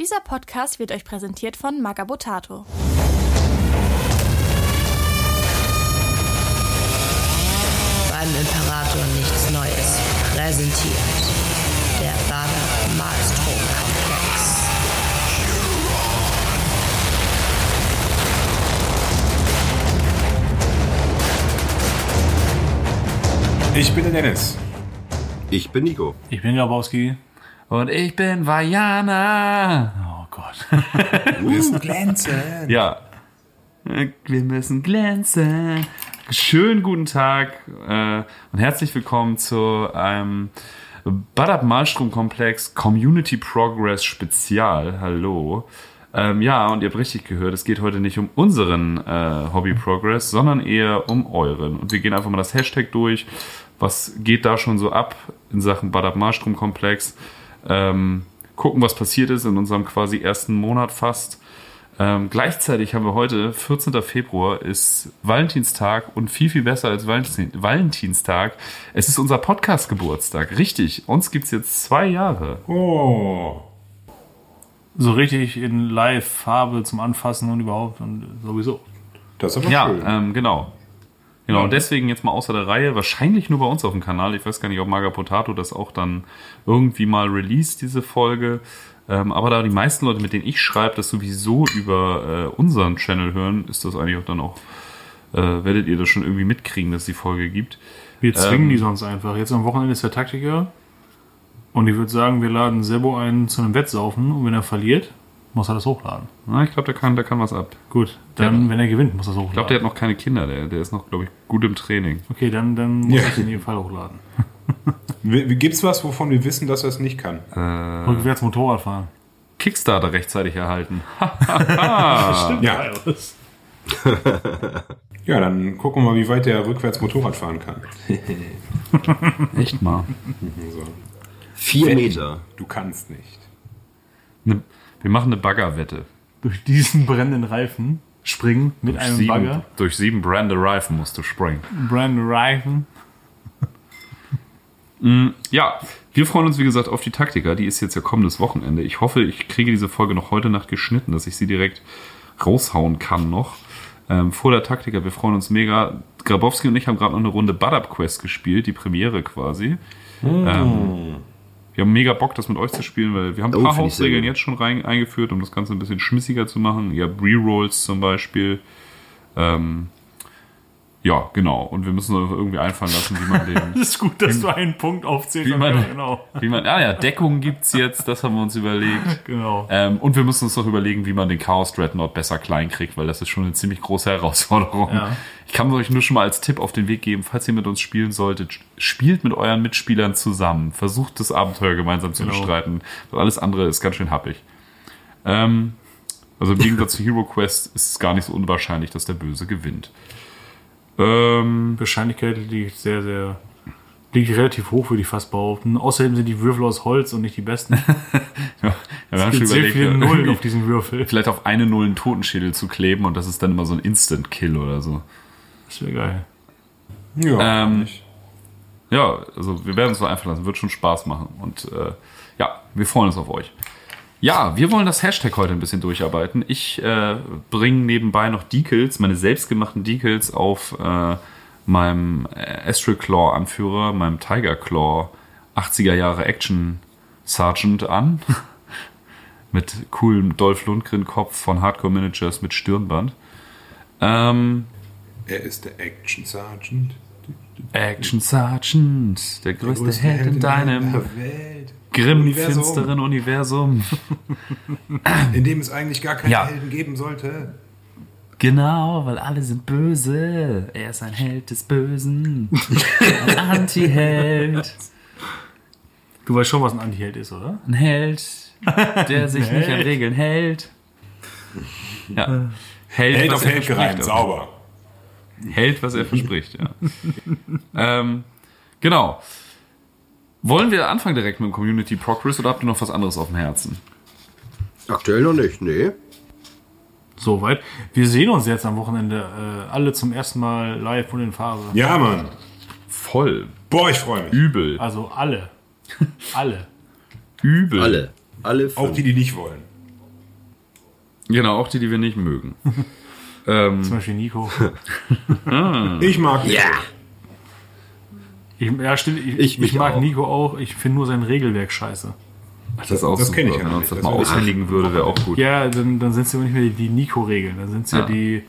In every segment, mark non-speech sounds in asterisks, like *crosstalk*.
Dieser Podcast wird euch präsentiert von Magabotato. Beim Imperator nichts Neues präsentiert der Bader Malstrom Komplex. Ich bin der Dennis. Ich bin Nico. Ich bin Grabowski. Und ich bin Vajana. Oh Gott. Wir müssen glänzen. Ja. Wir müssen glänzen. Schönen guten Tag äh, und herzlich willkommen zu einem Badab Malstrom Komplex Community Progress Spezial. Hallo. Ähm, ja, und ihr habt richtig gehört, es geht heute nicht um unseren äh, Hobby Progress, sondern eher um euren. Und wir gehen einfach mal das Hashtag durch. Was geht da schon so ab in Sachen Badab Malstrom Komplex? Ähm, gucken, was passiert ist in unserem quasi ersten Monat fast. Ähm, gleichzeitig haben wir heute, 14. Februar, ist Valentinstag und viel, viel besser als Valentin Valentinstag. Es ist unser Podcast-Geburtstag. Richtig, uns gibt's jetzt zwei Jahre. Oh. So richtig in Live-Farbe zum Anfassen und überhaupt und sowieso. Das ist aber Ja, schön. ähm, genau. Genau, und deswegen jetzt mal außer der Reihe, wahrscheinlich nur bei uns auf dem Kanal. Ich weiß gar nicht, ob Maga Potato das auch dann irgendwie mal released, diese Folge. Ähm, aber da die meisten Leute, mit denen ich schreibe, das sowieso über äh, unseren Channel hören, ist das eigentlich auch dann auch, äh, werdet ihr das schon irgendwie mitkriegen, dass es die Folge gibt. Wir zwingen Ähm. die sonst einfach. Jetzt am Wochenende ist der Taktiker. Und ich würde sagen, wir laden Sebo ein zu einem Wettsaufen und wenn er verliert, muss er das hochladen. Na, ich glaube, der kann, der kann was ab. Gut, dann, wenn er gewinnt, muss er das hochladen. Ich glaube, der hat noch keine Kinder, der, der ist noch, glaube ich, gut im Training. okay, dann, dann muss Ja. ich in jedem Fall hochladen. *laughs* Wie- wie- Gibt's was, wovon wir wissen, dass er es nicht kann? Rückwärts Motorrad fahren. Kickstarter rechtzeitig erhalten. *laughs* Ja. *laughs* Ja, dann gucken wir mal, wie weit der rückwärts Motorrad fahren kann. Echt mal. So. Vier Meter. Du kannst nicht. Ne, wir machen eine Baggerwette. Durch diesen brennenden Reifen springen mit einem sieben, Bagger. Durch sieben Brande Reifen musst du springen. Brennende Reifen. *laughs* Ja, wir freuen uns, wie gesagt, auf die Taktiker. Die ist jetzt ja kommendes Wochenende. Ich hoffe, ich kriege diese Folge noch heute Nacht geschnitten, dass ich sie direkt raushauen kann noch. Ähm, vor der Taktiker, wir freuen uns mega. Grabowski und ich haben gerade noch eine Runde Badab Quest gespielt, die Premiere quasi. Ähm, wir haben mega Bock, das mit euch zu spielen, weil wir haben ein Oh, paar Hausregeln jetzt schon rein, eingeführt, um das Ganze ein bisschen schmissiger zu machen. Ihr habt Rerolls zum Beispiel. Ähm, ja, genau. Und wir müssen uns irgendwie einfallen lassen, wie man den *laughs* Das ist gut, dass du einen Punkt aufzählst. Wie man- Ja, genau. Wie man, ah ja, Deckung gibt's jetzt, das haben wir uns überlegt. *laughs* Genau. Ähm, und wir müssen uns noch überlegen, wie man den Chaos Dreadnought besser klein kriegt, weil das ist schon eine ziemlich große Herausforderung. Ja. Ich kann euch nur schon mal als Tipp auf den Weg geben, falls ihr mit uns spielen solltet, spielt mit euren Mitspielern zusammen. Versucht das Abenteuer gemeinsam zu Genau. bestreiten. Weil alles andere ist ganz schön happig. Ähm, also im Gegensatz zu Hero Quest ist es gar nicht so unwahrscheinlich, dass der Böse gewinnt. Ähm, Wahrscheinlichkeit liegt sehr, sehr. liegt relativ hoch, würde ich fast behaupten. Außerdem sind die Würfel aus Holz und nicht die besten. *laughs* ja, wir haben Es gibt sehr viele Nullen *laughs* auf diesem Würfel. vielleicht auf eine Null einen Totenschädel zu kleben und das ist dann immer so ein Instant-Kill oder so. Das wäre geil. Ja, Ähm, nicht. Ja, also wir werden uns so einfach lassen, wird schon Spaß machen und äh, ja, wir freuen uns auf euch. Ja, wir wollen das Hashtag heute ein bisschen durcharbeiten. Ich äh, bringe nebenbei noch Decals, meine selbstgemachten Decals auf äh, meinem äh, Astral Claw Anführer, meinem Tiger Claw 80er Jahre Action Sergeant an. *laughs* mit coolem Dolph Lundgren Kopf von Hardcore Managers mit Stirnband. Ähm, Er ist der Action Sergeant. Action Sergeant, der größte, größte Held in deinem der Welt. Grimm Universum. finsteren Universum. *laughs* In dem es eigentlich gar keine Ja. Helden geben sollte. Genau, weil alle sind böse. Er ist ein Held des Bösen. Ein *laughs* Anti-Held. Du weißt schon, was ein Antiheld ist, oder? Ein Held, der sich nicht an Held. Regeln hält. Ja. Held was auf er Held gereimt, verspricht. sauber. Hält, was er verspricht, ja. *laughs* ähm, genau. Wollen wir anfangen direkt mit dem Community Progress oder habt ihr noch was anderes auf dem Herzen? Aktuell noch nicht, nee. Soweit. Wir sehen uns jetzt am Wochenende äh, alle zum ersten Mal live und in Farbe. Ja, Mann. Voll. Boah, ich freue mich. Übel. Also alle. *laughs* alle. Übel. Alle. Alle fünf. Auch die, die nicht wollen. Genau, auch die, die wir nicht mögen. *laughs* ähm, Zum Beispiel Nico. *laughs* Ich mag Nico. Ich, ja, stimmt. Ich, Ich ich, mag auch. Nico auch. Ich finde nur sein Regelwerk scheiße. das ist auch das kenn ich ja Wenn nicht. uns das Das mal aushändigen würde, wäre auch gut. Ja, dann, dann sind es ja nicht mehr die, die Nico-Regeln. Dann sind es ja. Ja. die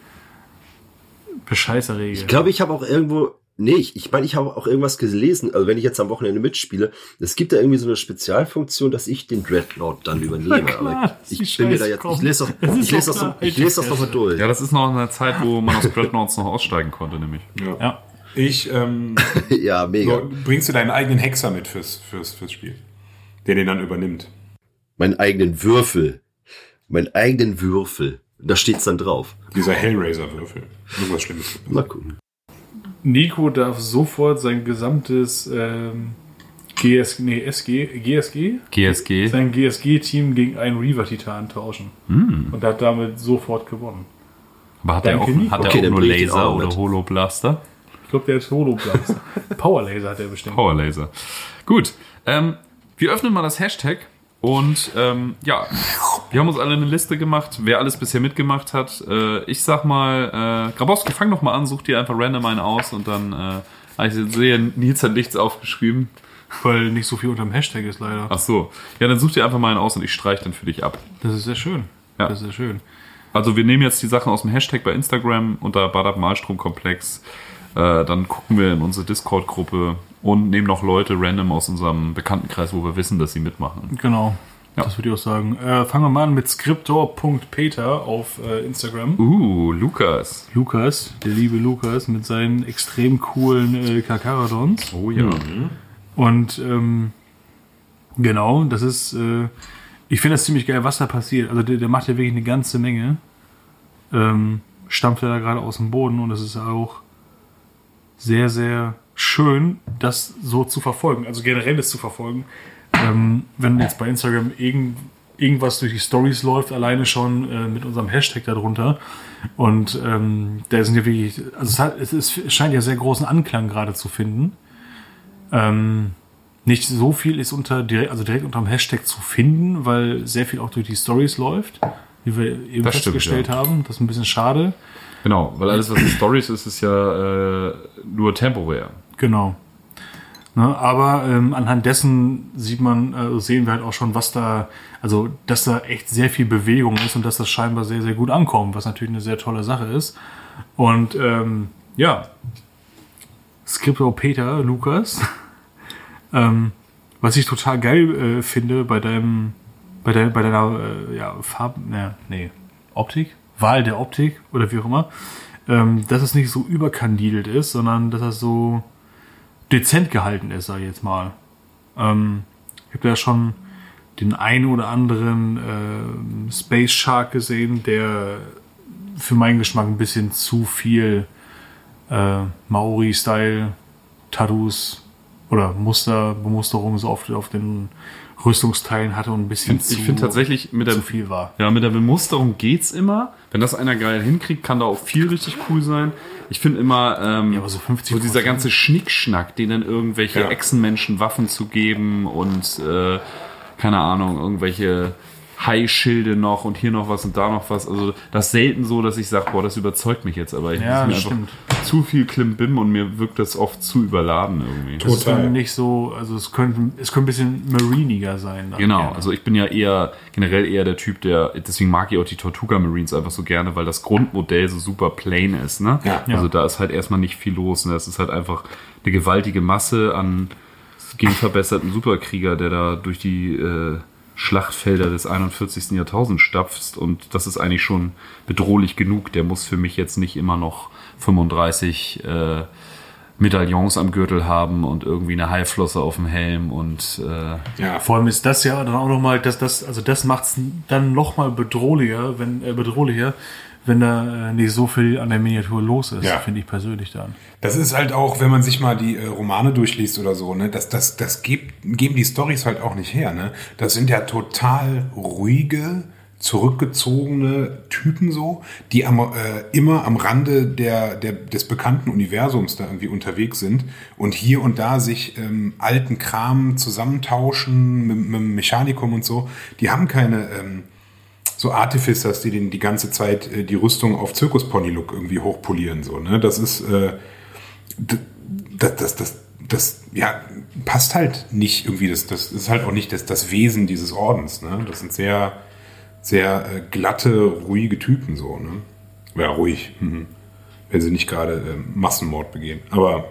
Bescheißer-Regeln. Ich glaube, ich habe auch irgendwo, nee, ich, ich meine, ich habe auch irgendwas gelesen, also wenn ich jetzt am Wochenende mitspiele, es gibt da irgendwie so eine Spezialfunktion, dass ich den Dreadnought dann übernehme. klar, aber ich bin mir da jetzt, ich lese das, ist ich lese doch das, ich lese das nochmal durch. Ja, das ist noch eine Zeit, wo man aus Dreadnoughts noch aussteigen konnte, nämlich. ja. Ich, ähm, *laughs* Ja, mega. so, bringst du deinen eigenen Hexer mit fürs, fürs, fürs Spiel, der den dann übernimmt. Meinen eigenen Würfel. Meinen eigenen Würfel. Da steht's dann drauf. Dieser Hellraiser-Würfel. Irgendwas Schlimmes. Mal gucken. Nico darf sofort sein gesamtes ähm, GS, nee, SG, GSG? GSG. Sein GSG-Team gegen einen Reaver-Titan tauschen. Hm. Und hat damit sofort gewonnen. Aber hat er auch, hat er Okay, auch dann nur Laser auch oder mit. Glaube, der hat Holoblaster. *laughs* Powerlaser hat er bestimmt. Power Laser. Gut. Ähm, wir öffnen mal das Hashtag und ähm, ja, wir haben uns alle eine Liste gemacht, wer alles bisher mitgemacht hat. Äh, ich sag mal, äh, Grabowski, fang doch mal an, such dir einfach random einen aus und dann, äh, ich sehe, Nils hat nichts aufgeschrieben. Weil nicht so viel unterm Hashtag ist leider. Ach so. Ja, dann such dir einfach mal einen aus und ich streiche dann für dich ab. Das ist sehr schön. Ja. Das ist sehr schön. Also wir nehmen jetzt die Sachen aus dem Hashtag bei Instagram unter Badab Malstrom-Komplex. Äh, dann gucken wir in unsere Discord-Gruppe und nehmen noch Leute random aus unserem Bekanntenkreis, wo wir wissen, dass sie mitmachen. Genau. Ja. Das würde ich auch sagen. Äh, fangen wir mal an mit scriptor.peter auf äh, Instagram. Uh, Lukas. Lukas, der liebe Lukas, mit seinen extrem coolen äh, Kakaradons. Oh ja. Und ähm, genau, das ist, äh, ich finde das ziemlich geil, was da passiert. Also der, der macht ja wirklich eine ganze Menge. Ähm, stampft er da gerade aus dem Boden und es ist auch sehr, sehr schön, das so zu verfolgen. Also generell das zu verfolgen. Ähm, wenn jetzt bei Instagram irgend, irgendwas durch die Stories läuft, alleine schon äh, mit unserem Hashtag darunter. Und ähm, da sind ja wirklich, also es, hat, es, ist, es scheint ja sehr großen Anklang gerade zu finden. Ähm, nicht so viel ist unter direkt, also direkt unter dem Hashtag zu finden, weil sehr viel auch durch die Stories läuft, wie wir eben Das stimmt, festgestellt ja. haben. Das ist ein bisschen schade. Genau, weil alles, was in Stories ist, ist ja äh, nur temporär. Genau. Ne, aber ähm, anhand dessen sieht man, äh, sehen wir halt auch schon, was da, also dass da echt sehr viel Bewegung ist und dass das scheinbar sehr, sehr gut ankommt, was natürlich eine sehr tolle Sache ist. Und ähm, ja, Skripto Peter, Lukas, *laughs* ähm, was ich total geil äh, finde bei deinem, bei, dein, bei deiner äh, ja, Farb, ja, nee, Optik, Wahl der Optik oder wie auch immer, ähm, dass es nicht so überkandidelt ist, sondern dass das so dezent gehalten ist, sag ich jetzt mal. Ähm, ich habe da schon den einen oder anderen ähm, Space Shark gesehen, der für meinen Geschmack ein bisschen zu viel äh, Maori-Style Tattoos oder Muster, Bemusterung so oft auf den Rüstungsteilen hatte und ein bisschen Ich finde tatsächlich mit der, zu viel war. ja, mit der Bemusterung geht's immer. Wenn das einer geil hinkriegt, kann da auch viel richtig cool sein. Ich finde immer, ähm, Ja, aber so 50%. so dieser ganze Schnickschnack, denen irgendwelche Ja. Echsenmenschen Waffen zu geben und äh, keine Ahnung, irgendwelche Haischilde noch und hier noch was und da noch was. Also das ist selten so, dass ich sage, boah, das überzeugt mich jetzt, aber ich Ja, ist mir das einfach zu viel Klimbim und mir wirkt das oft zu überladen irgendwie. Das ist Total. dann nicht so, also es könnte, es könnte ein bisschen mariniger sein. dann Genau, gerne. also ich bin ja eher generell eher der Typ, der deswegen mag ich auch die Tortuga Marines einfach so gerne, weil das Grundmodell so super plain ist, ne? Ja. Also Ja. da ist halt erstmal nicht viel los, ne? Es ist halt einfach eine gewaltige Masse an genverbesserten Superkrieger, der da durch die äh, Schlachtfelder des 41. Jahrtausends stapft und das ist eigentlich schon bedrohlich genug. Der muss für mich jetzt nicht immer noch 35 äh, Medaillons am Gürtel haben und irgendwie eine Haiflosse auf dem Helm und äh, Ja, Vor allem ist das ja dann auch nochmal, dass das, also das macht es dann nochmal bedrohlicher, wenn, äh, bedrohlicher, wenn da äh, nicht so viel an der Miniatur los ist, Ja. finde ich persönlich dann. Das ist halt auch, wenn man sich mal die äh, Romane durchliest oder so, ne, das, das, das gibt, geben die Stories halt auch nicht her, ne. Das sind ja total ruhige, zurückgezogene Typen so, die am, äh, immer am Rande der, der, des bekannten Universums da irgendwie unterwegs sind und hier und da sich ähm, alten Kram zusammentauschen mit, mit dem Mechanikum und so. Die haben keine ähm, so Artificers, die den die ganze Zeit äh, die Rüstung auf Zirkuspony-Look irgendwie hochpolieren. So, ne? Das ist äh, das, das, das, das ja, passt halt nicht irgendwie. Das, das ist halt auch nicht das, das Wesen dieses Ordens. Ne? Das sind sehr, sehr äh, glatte, ruhige Typen so. Ne? Ja, ruhig. Mhm. Wenn sie nicht gerade äh, Massenmord begehen. Aber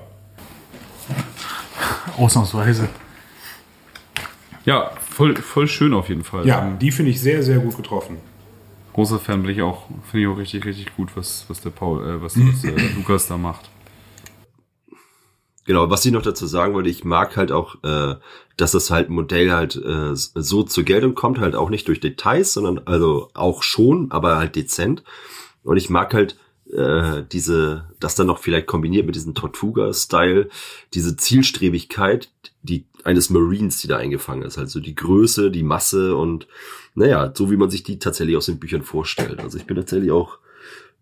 Ausnahmsweise. Ja, voll, voll schön auf jeden Fall. ja, Ähm, die finde ich sehr, sehr gut getroffen. großer Fan bin ich auch, finde ich auch richtig, richtig gut, was, was der Paul, äh, was, *clears throat* was äh, Lukas da macht. Genau, was ich noch dazu sagen wollte, ich mag halt auch, äh, dass das halt Modell halt äh, so zur Geltung kommt, halt auch nicht durch Details, sondern also auch schon, aber halt dezent. Und ich mag halt äh, diese, das dann noch vielleicht kombiniert mit diesem Tortuga-Style, diese Zielstrebigkeit, die eines Marines, die da eingefangen ist. Also die Größe, die Masse und naja, so wie man sich die tatsächlich aus den Büchern vorstellt. Also ich bin tatsächlich auch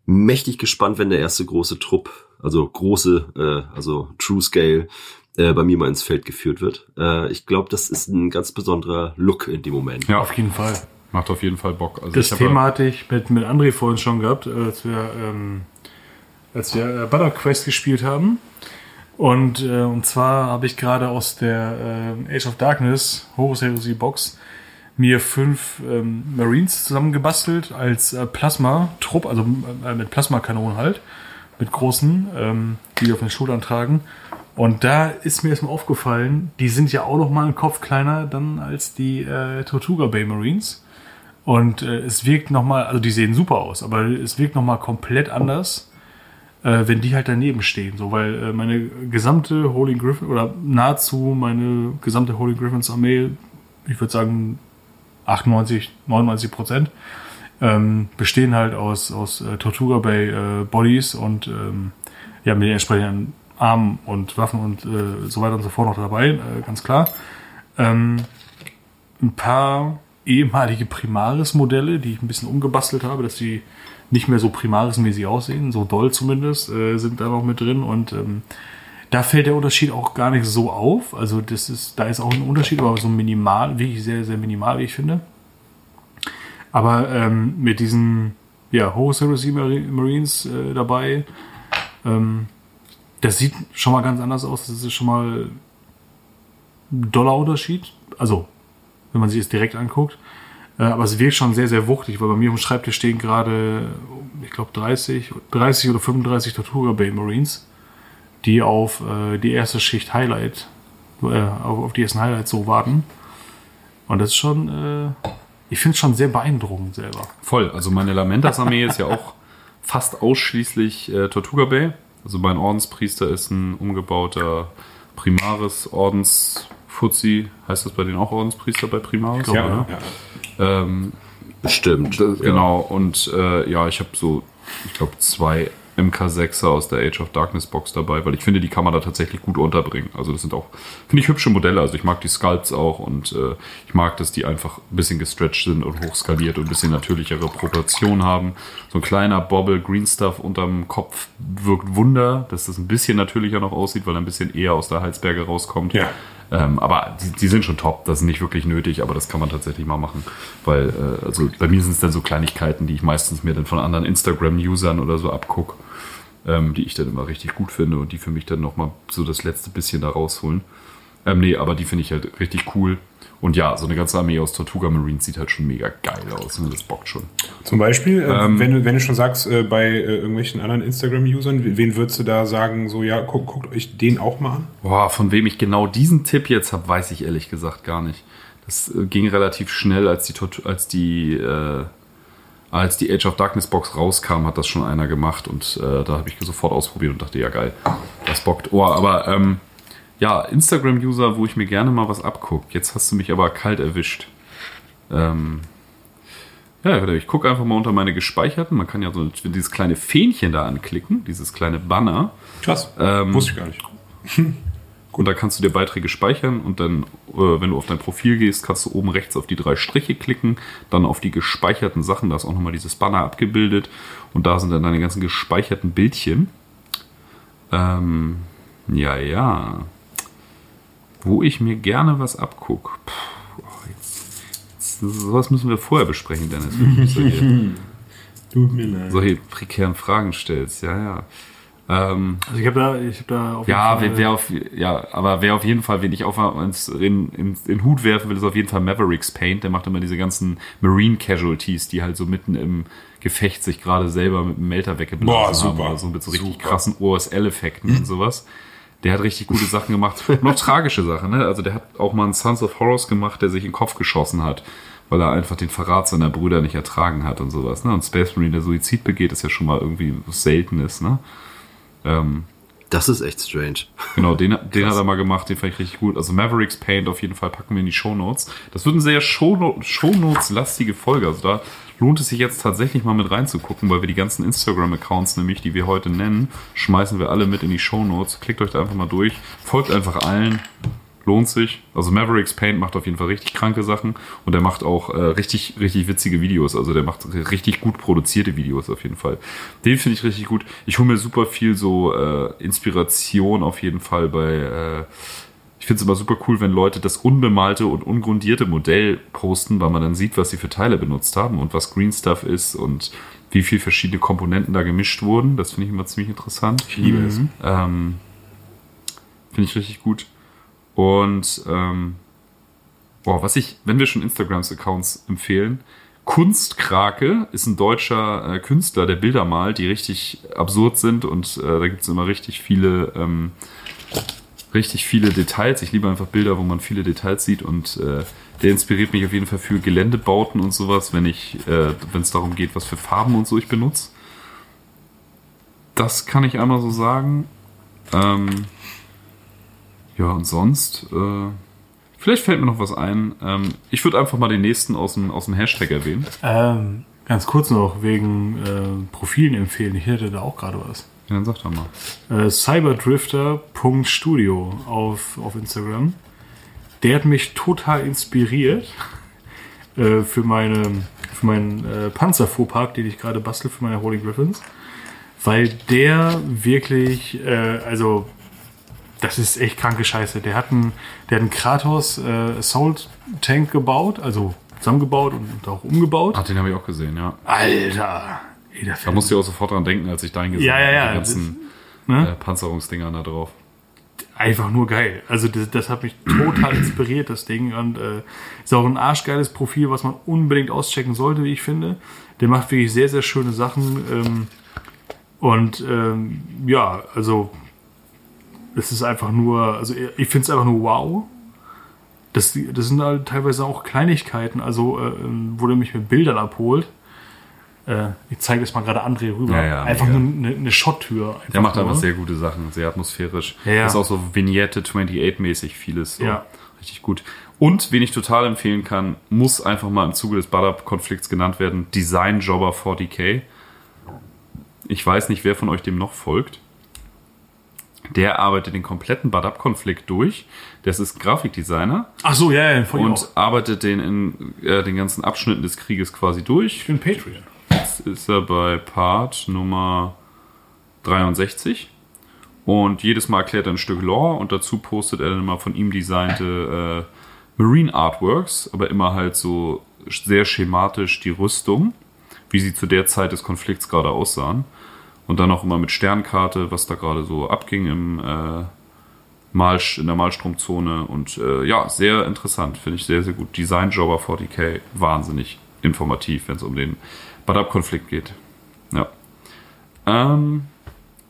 mächtig gespannt, wenn der erste große Trupp, also große, äh, also True Scale, äh, bei mir mal ins Feld geführt wird. Äh, ich glaube, das ist ein ganz besonderer Look in dem Moment. Ja, Auf jeden Fall. macht auf jeden Fall Bock. Also Das Thema hatte ich mit, mit André vorhin schon gehabt, äh, als wir, ähm, als wir äh, Butter Quest gespielt haben. Und, äh, und zwar habe ich gerade aus der äh, Age of Darkness Horus Heresy Box mir fünf ähm, Marines zusammengebastelt als äh, Plasma-Trupp, also äh, mit Plasmakanonen halt, mit großen, ähm, die wir auf den Schultern tragen. Und da ist mir erstmal aufgefallen, die sind ja auch noch mal einen Kopf kleiner dann als die äh, Tortuga Bay Marines. Und äh, es wirkt nochmal, also die sehen super aus, aber es wirkt nochmal komplett anders, äh, wenn die halt daneben stehen. So, weil äh, meine gesamte Holy Griffin oder nahezu meine gesamte Holy Griffins Armee, ich würde sagen 98, 99 Prozent, ähm, bestehen halt aus, aus äh, Tortuga Bay äh, Bodies und ähm, ja, mit den entsprechenden Armen und Waffen und äh, so weiter und so fort noch dabei, äh, ganz klar. Ähm, ein paar ehemalige Primaris-Modelle, die ich ein bisschen umgebastelt habe, dass die nicht mehr so Primaris-mäßig aussehen, so doll zumindest, äh, sind da noch mit drin und ähm, da fällt der Unterschied auch gar nicht so auf. Also das ist, da ist auch ein Unterschied, aber so minimal, wirklich sehr, sehr minimal, wie ich finde. Aber ähm, mit diesen ja, Mari- Marines äh, dabei, ähm, das sieht schon mal ganz anders aus. Das ist schon mal ein Dollar-Unterschied. Also, wenn man sich das direkt anguckt. Äh, aber es wirkt schon sehr, sehr wuchtig, weil bei mir auf dem Schreibtisch stehen gerade, ich glaube, 30, 30 oder 35 Tortuga Bay Marines, die auf äh, die erste Schicht Highlight, äh, auf, die ersten Highlights so warten. Und das ist schon, äh, ich finde es schon sehr beeindruckend selber. Voll. Also meine Lamentas-Armee ist ja auch fast ausschließlich äh, Tortuga Bay. Also mein Ordenspriester ist ein umgebauter Primaris-Ordens-Fuzzi. Heißt das bei denen auch Ordenspriester bei Primaris? Ja, oder? ja. Ähm, Bestimmt. das, Genau. Und äh, ja, ich habe so, ich glaube, zwei MK6er aus der Age of Darkness Box dabei, weil ich finde, die kann man da tatsächlich gut unterbringen. Also das sind auch, finde ich, hübsche Modelle. Also ich mag die Sculpts auch und äh, ich mag, dass die einfach ein bisschen gestretched sind und hochskaliert und ein bisschen natürlichere Proportionen haben. So ein kleiner Bobble Green Stuff unterm Kopf wirkt Wunder, dass das ein bisschen natürlicher noch aussieht, weil er ein bisschen eher aus der Halsberge rauskommt. Ja. Ähm, aber die, die sind schon top, das ist nicht wirklich nötig, aber das kann man tatsächlich mal machen. Weil, äh, also bei mir sind es dann so Kleinigkeiten, die ich meistens mir dann von anderen Instagram-Usern oder so abguck, ähm, die ich dann immer richtig gut finde und die für mich dann nochmal so das letzte bisschen da rausholen. Ähm, nee, aber die finde ich halt richtig cool. Und ja, so eine ganze Armee aus Tortuga Marines sieht halt schon mega geil aus. Ne? Das bockt schon. Zum Beispiel, äh, Ähm, wenn, du, wenn du schon sagst, äh, bei äh, irgendwelchen anderen Instagram-Usern, wen würdest du da sagen, so, ja, guck, guckt euch den auch mal an? Boah, von wem ich genau diesen Tipp jetzt habe, weiß ich ehrlich gesagt gar nicht. Das äh, ging relativ schnell, als die, als die, äh, als die Age of Darkness Box rauskam, hat das schon einer gemacht und äh, da habe ich sofort ausprobiert und dachte, ja geil, das bockt. Oh, aber ähm, ja, Instagram-User, wo ich mir gerne mal was abgucke. Jetzt hast du mich aber kalt erwischt. Ähm, ja, ich gucke einfach mal unter meine gespeicherten. Man kann ja so dieses kleine Fähnchen da anklicken, dieses kleine Banner. Krass. Ähm, Wusste ich gar nicht. *laughs* Und da kannst du dir Beiträge speichern und dann, äh, wenn du auf dein Profil gehst, kannst du oben rechts auf die drei Striche klicken, dann auf die gespeicherten Sachen, da ist auch nochmal dieses Banner abgebildet und da sind dann deine ganzen gespeicherten Bildchen. Ähm, ja, ja. Wo ich mir gerne was abguck. Puh, oh, jetzt, sowas müssen wir vorher besprechen, Dennis. solche, *laughs* Tut mir leid. solche prekären Fragen stellst. Ja, ja. Ähm, Also ich habe da, ich habe da auf ja, jeden Fall- wer auf, ja, aber wer auf jeden Fall, wen ich auf ins, in, in, in den Hut werfen will, ist auf jeden Fall Mavericks Paint. Der macht immer diese ganzen Marine Casualties, die halt so mitten im Gefecht sich gerade selber mit dem Melter weggeblasen Boah, haben. super. Oder so mit so richtig Super. krassen OSL-Effekten und sowas. Der hat richtig gute Sachen gemacht. *laughs* Auch tragische Sachen, ne? Also der hat auch mal einen Sons of Horrors gemacht, der sich in den Kopf geschossen hat, weil er einfach den Verrat seiner Brüder nicht ertragen hat und sowas. Ne? Und Space Marine, der Suizid begeht, ist ja schon mal irgendwie was Seltenes, ne? Ähm, Das ist echt strange. Genau, den, *laughs* den hat er mal gemacht, den fand ich richtig gut. Also Mavericks Paint auf jeden Fall packen wir in die Shownotes. Das wird eine sehr Showno- Shownotes-lastige Folge. Also da lohnt es sich jetzt tatsächlich mal mit reinzugucken, weil wir die ganzen Instagram-Accounts nämlich, die wir heute nennen, schmeißen wir alle mit in die Shownotes. Klickt euch da einfach mal durch. Folgt einfach allen. Lohnt sich. Also Mavericks Paint macht auf jeden Fall richtig kranke Sachen und er macht auch äh, richtig, richtig witzige Videos. Also der macht richtig gut produzierte Videos auf jeden Fall. Den finde ich richtig gut. Ich hole mir super viel so äh, Inspiration auf jeden Fall bei. Äh, ich finde es immer super cool, wenn Leute das unbemalte und ungrundierte Modell posten, weil man dann sieht, was sie für Teile benutzt haben und was Green Stuff ist und wie viel verschiedene Komponenten da gemischt wurden. Das finde ich immer ziemlich interessant. Ich liebe es. Ähm, Finde ich richtig gut. Und ähm, boah, was ich, wenn wir schon Instagrams-Accounts empfehlen, Kunstkrake ist ein deutscher äh, Künstler, der Bilder malt, die richtig absurd sind und äh, da gibt es immer richtig viele, ähm, richtig viele Details. Ich liebe einfach Bilder, wo man viele Details sieht und äh, der inspiriert mich auf jeden Fall für Geländebauten und sowas, wenn ich, äh, wenn es darum geht, was für Farben und so ich benutze. Das kann ich einmal so sagen. Ähm, ja, und sonst, äh, vielleicht fällt mir noch was ein. Ähm, ich würde einfach mal den nächsten aus dem, aus dem Hashtag erwähnen. Ähm, ganz kurz noch wegen äh, Profilen empfehlen. Ich hätte da auch gerade was. Ja, dann sag doch mal. Äh, Cyberdrifter.studio auf, auf Instagram. Der hat mich total inspiriert äh, für, meine, für meinen äh, Panzerfuhrpark, den ich gerade bastel für meine Holy Griffins. Weil der wirklich, äh, also das ist echt kranke Scheiße. Der hat einen, der hat einen Kratos äh, Assault Tank gebaut, also zusammengebaut und auch umgebaut. Ach, den habe ich auch gesehen, ja. Alter! Ey, Da fällt musste ich auch sofort dran denken, als ich deinen gesehen Ja, ja, ja. Die ganzen ne? äh, Panzerungsdinger da drauf. einfach nur geil. Also das, das hat mich total *clears throat* inspiriert, das Ding. Und äh, ist auch ein arschgeiles Profil, was man unbedingt auschecken sollte, wie ich finde. Der macht wirklich sehr, sehr schöne Sachen. Ähm, und ähm, ja, also es ist einfach nur, also ich finde es einfach nur wow. Das, das sind halt teilweise auch Kleinigkeiten, also äh, wo der mich mit Bildern abholt. Äh, ich zeige das mal gerade André rüber. Ja, ja, einfach mega. nur eine, eine Schotttür. Einfach Der macht nur. einfach sehr gute Sachen, sehr atmosphärisch. Ja. Ist auch so Vignette 28-mäßig vieles. So. Ja. Richtig gut. Und, wen ich total empfehlen kann, muss einfach mal im Zuge des Badab-Konflikts genannt werden, Design Jobber 40k. Ich weiß nicht, wer von euch dem noch folgt. Der arbeitet den kompletten Badab-Konflikt durch. Das ist Grafikdesigner Ach so, ja, ja, voll und arbeitet den in äh, den ganzen Abschnitten des Krieges quasi durch. Ich bin Patreon. Jetzt ist er bei Part Nummer 63. Und jedes Mal erklärt er ein Stück Lore und dazu postet er dann immer von ihm designte äh, Marine Artworks, aber immer halt so sehr schematisch die Rüstung, wie sie zu der Zeit des Konflikts gerade aussahen. Und dann auch immer mit Sternkarte, was da gerade so abging im äh, Mal, in der Malstromzone. Und äh, ja, sehr interessant, finde ich sehr, sehr gut. Design Jobber 40k, wahnsinnig informativ, wenn es um den Badab-Konflikt geht. Ja. Ähm,